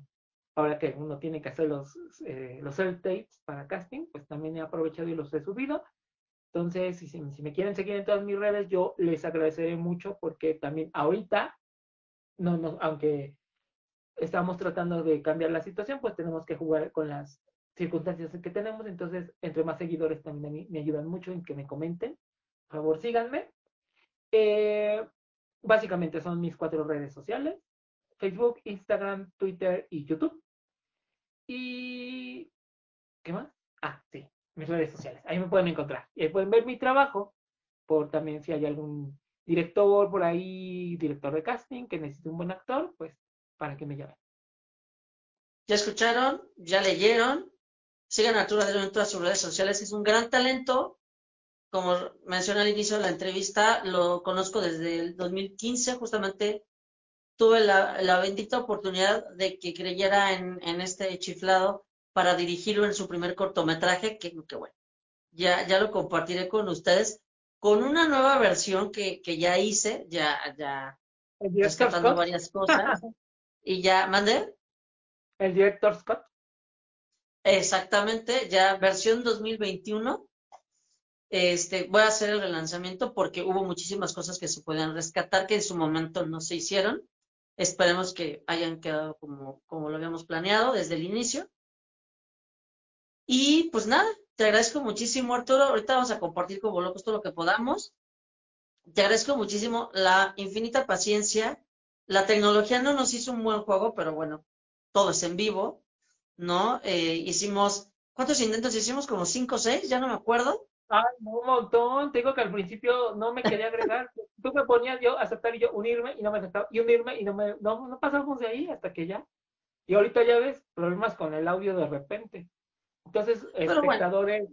S2: ahora que uno tiene que hacer los, eh, los tapes para casting, pues también he aprovechado y los he subido. Entonces, si, si, me quieren seguir en todas mis redes, yo les agradeceré mucho porque también ahorita, no, no, aunque estamos tratando de cambiar la situación, pues tenemos que jugar con las circunstancias que tenemos. Entonces, entre más seguidores también a mí me ayudan mucho en que me comenten. Por favor, síganme. Eh, básicamente son mis cuatro redes sociales. Facebook, Instagram, Twitter y YouTube. Y... ¿Qué más? Ah, sí, mis redes sociales. Ahí me pueden encontrar. Y ahí pueden ver mi trabajo, por también si hay algún director por ahí, director de casting, que necesite un buen actor, pues para que me llamen.
S1: Ya escucharon, ya leyeron. Sigan a Arturo en todas sus redes sociales. Es un gran talento. Como mencioné al inicio de la entrevista, lo conozco desde el 2015, justamente tuve la, bendita oportunidad de que creyera en, este chiflado para dirigirlo en su primer cortometraje, que, bueno, ya, ya lo compartiré con ustedes, con una nueva versión que, ya hice, ya, ya rescatando varias cosas. y ya, ¿mandé?
S2: El director Scott.
S1: Exactamente, ya versión 2021. Este, voy a hacer el relanzamiento porque hubo muchísimas cosas que se podían rescatar que en su momento no se hicieron. Esperemos que hayan quedado como, como lo habíamos planeado desde el inicio. Y pues nada, te agradezco muchísimo, Arturo. Ahorita vamos a compartir como locos todo lo que podamos. Te agradezco muchísimo la infinita paciencia. La tecnología no nos hizo un buen juego, pero bueno, todo es en vivo, ¿no? Eh, hicimos, ¿cuántos intentos hicimos? Como cinco o seis, ya no me acuerdo.
S2: Ay, un montón. Te digo que al principio no me quería agregar. Tú me ponías yo aceptar y yo unirme y no me aceptaba. Y unirme y no me, no, no pasamos de ahí hasta que ya. Y ahorita ya ves problemas con el audio de repente. Entonces, espectadores,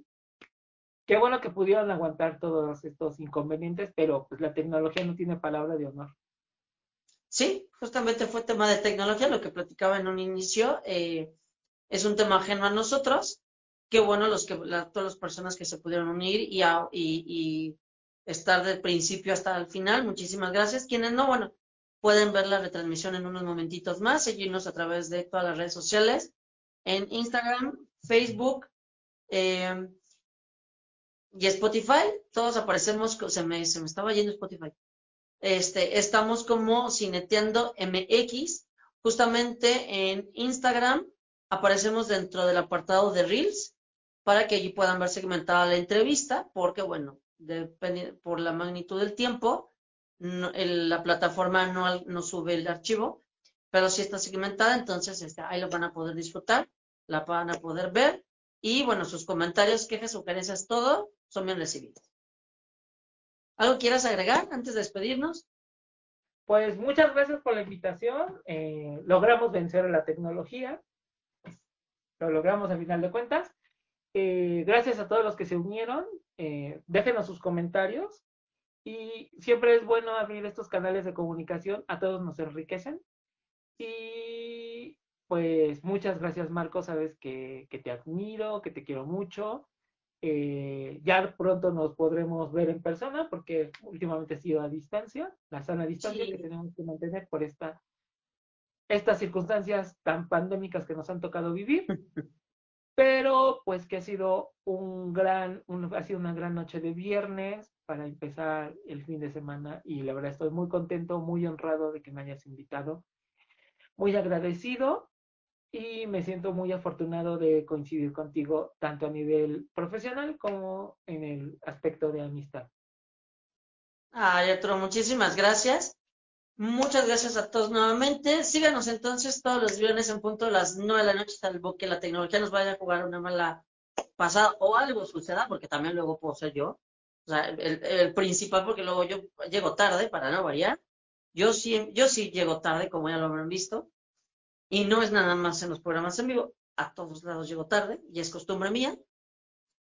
S2: qué bueno que pudieron aguantar todos estos inconvenientes, pero pues la tecnología no tiene palabra de honor.
S1: Sí, justamente fue tema de tecnología, lo que platicaba en un inicio. Eh, es un tema ajeno a nosotros. Qué bueno los que, todas las personas que se pudieron unir y, y, estar del principio hasta el final. Muchísimas gracias. Quienes no, bueno, pueden ver la retransmisión en unos momentitos más, seguirnos a través de todas las redes sociales, en Instagram, Facebook eh, y Spotify. Todos aparecemos, se me, estaba yendo Spotify. Este, estamos como Cineteando MX, justamente en Instagram aparecemos dentro del apartado de Reels para que allí puedan ver segmentada la entrevista, porque bueno, por la magnitud del tiempo, la plataforma no, no, sube el archivo, pero si está segmentada, entonces este, ahí lo van a poder disfrutar, la van a poder ver y bueno, sus comentarios, quejas, sugerencias, todo son bien recibidos. ¿Algo quieras agregar antes de despedirnos?
S2: Pues muchas gracias por la invitación. Eh, logramos vencer la tecnología. Lo logramos a final de cuentas. Eh, gracias a todos los que se unieron. Eh, déjenos sus comentarios. Y siempre es bueno abrir estos canales de comunicación. A todos nos enriquecen. Y pues muchas gracias, Marco. Sabes que, que te admiro, que te quiero mucho. Eh, ya pronto nos podremos ver en persona porque últimamente ha sido a distancia, la sana distancia que tenemos que mantener por esta, estas circunstancias tan pandémicas que nos han tocado vivir. Pero pues que ha sido un gran, ha sido una gran noche de viernes para empezar el fin de semana y la verdad estoy muy contento, muy honrado de que me hayas invitado, muy agradecido y me siento muy afortunado de coincidir contigo tanto a nivel profesional como en el aspecto de amistad.
S1: Ay, Arturo, muchísimas gracias. Muchas gracias a todos nuevamente. Síganos entonces todos los viernes en punto a las nueve de la noche, salvo que la tecnología nos vaya a jugar una mala pasada o algo suceda, porque también luego puedo ser yo. O sea, el, el principal, porque luego yo llego tarde para no variar. Yo sí, yo sí llego tarde, como ya lo habrán visto. Y no es nada más en los programas en vivo, a todos lados llego tarde y es costumbre mía.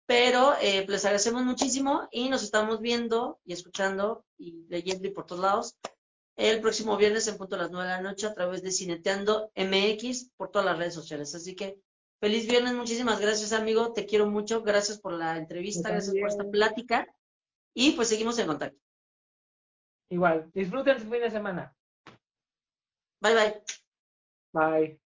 S1: Pero eh, les agradecemos muchísimo y nos estamos viendo y escuchando y leyendo y por todos lados el próximo viernes en punto a las 9 de la noche a través de Cineteando MX por todas las redes sociales. Así que feliz viernes, muchísimas gracias amigo, te quiero mucho, gracias por la entrevista, gracias por esta plática y pues seguimos en contacto.
S2: Igual, disfruten su fin de semana.
S1: Bye bye.
S2: Bye.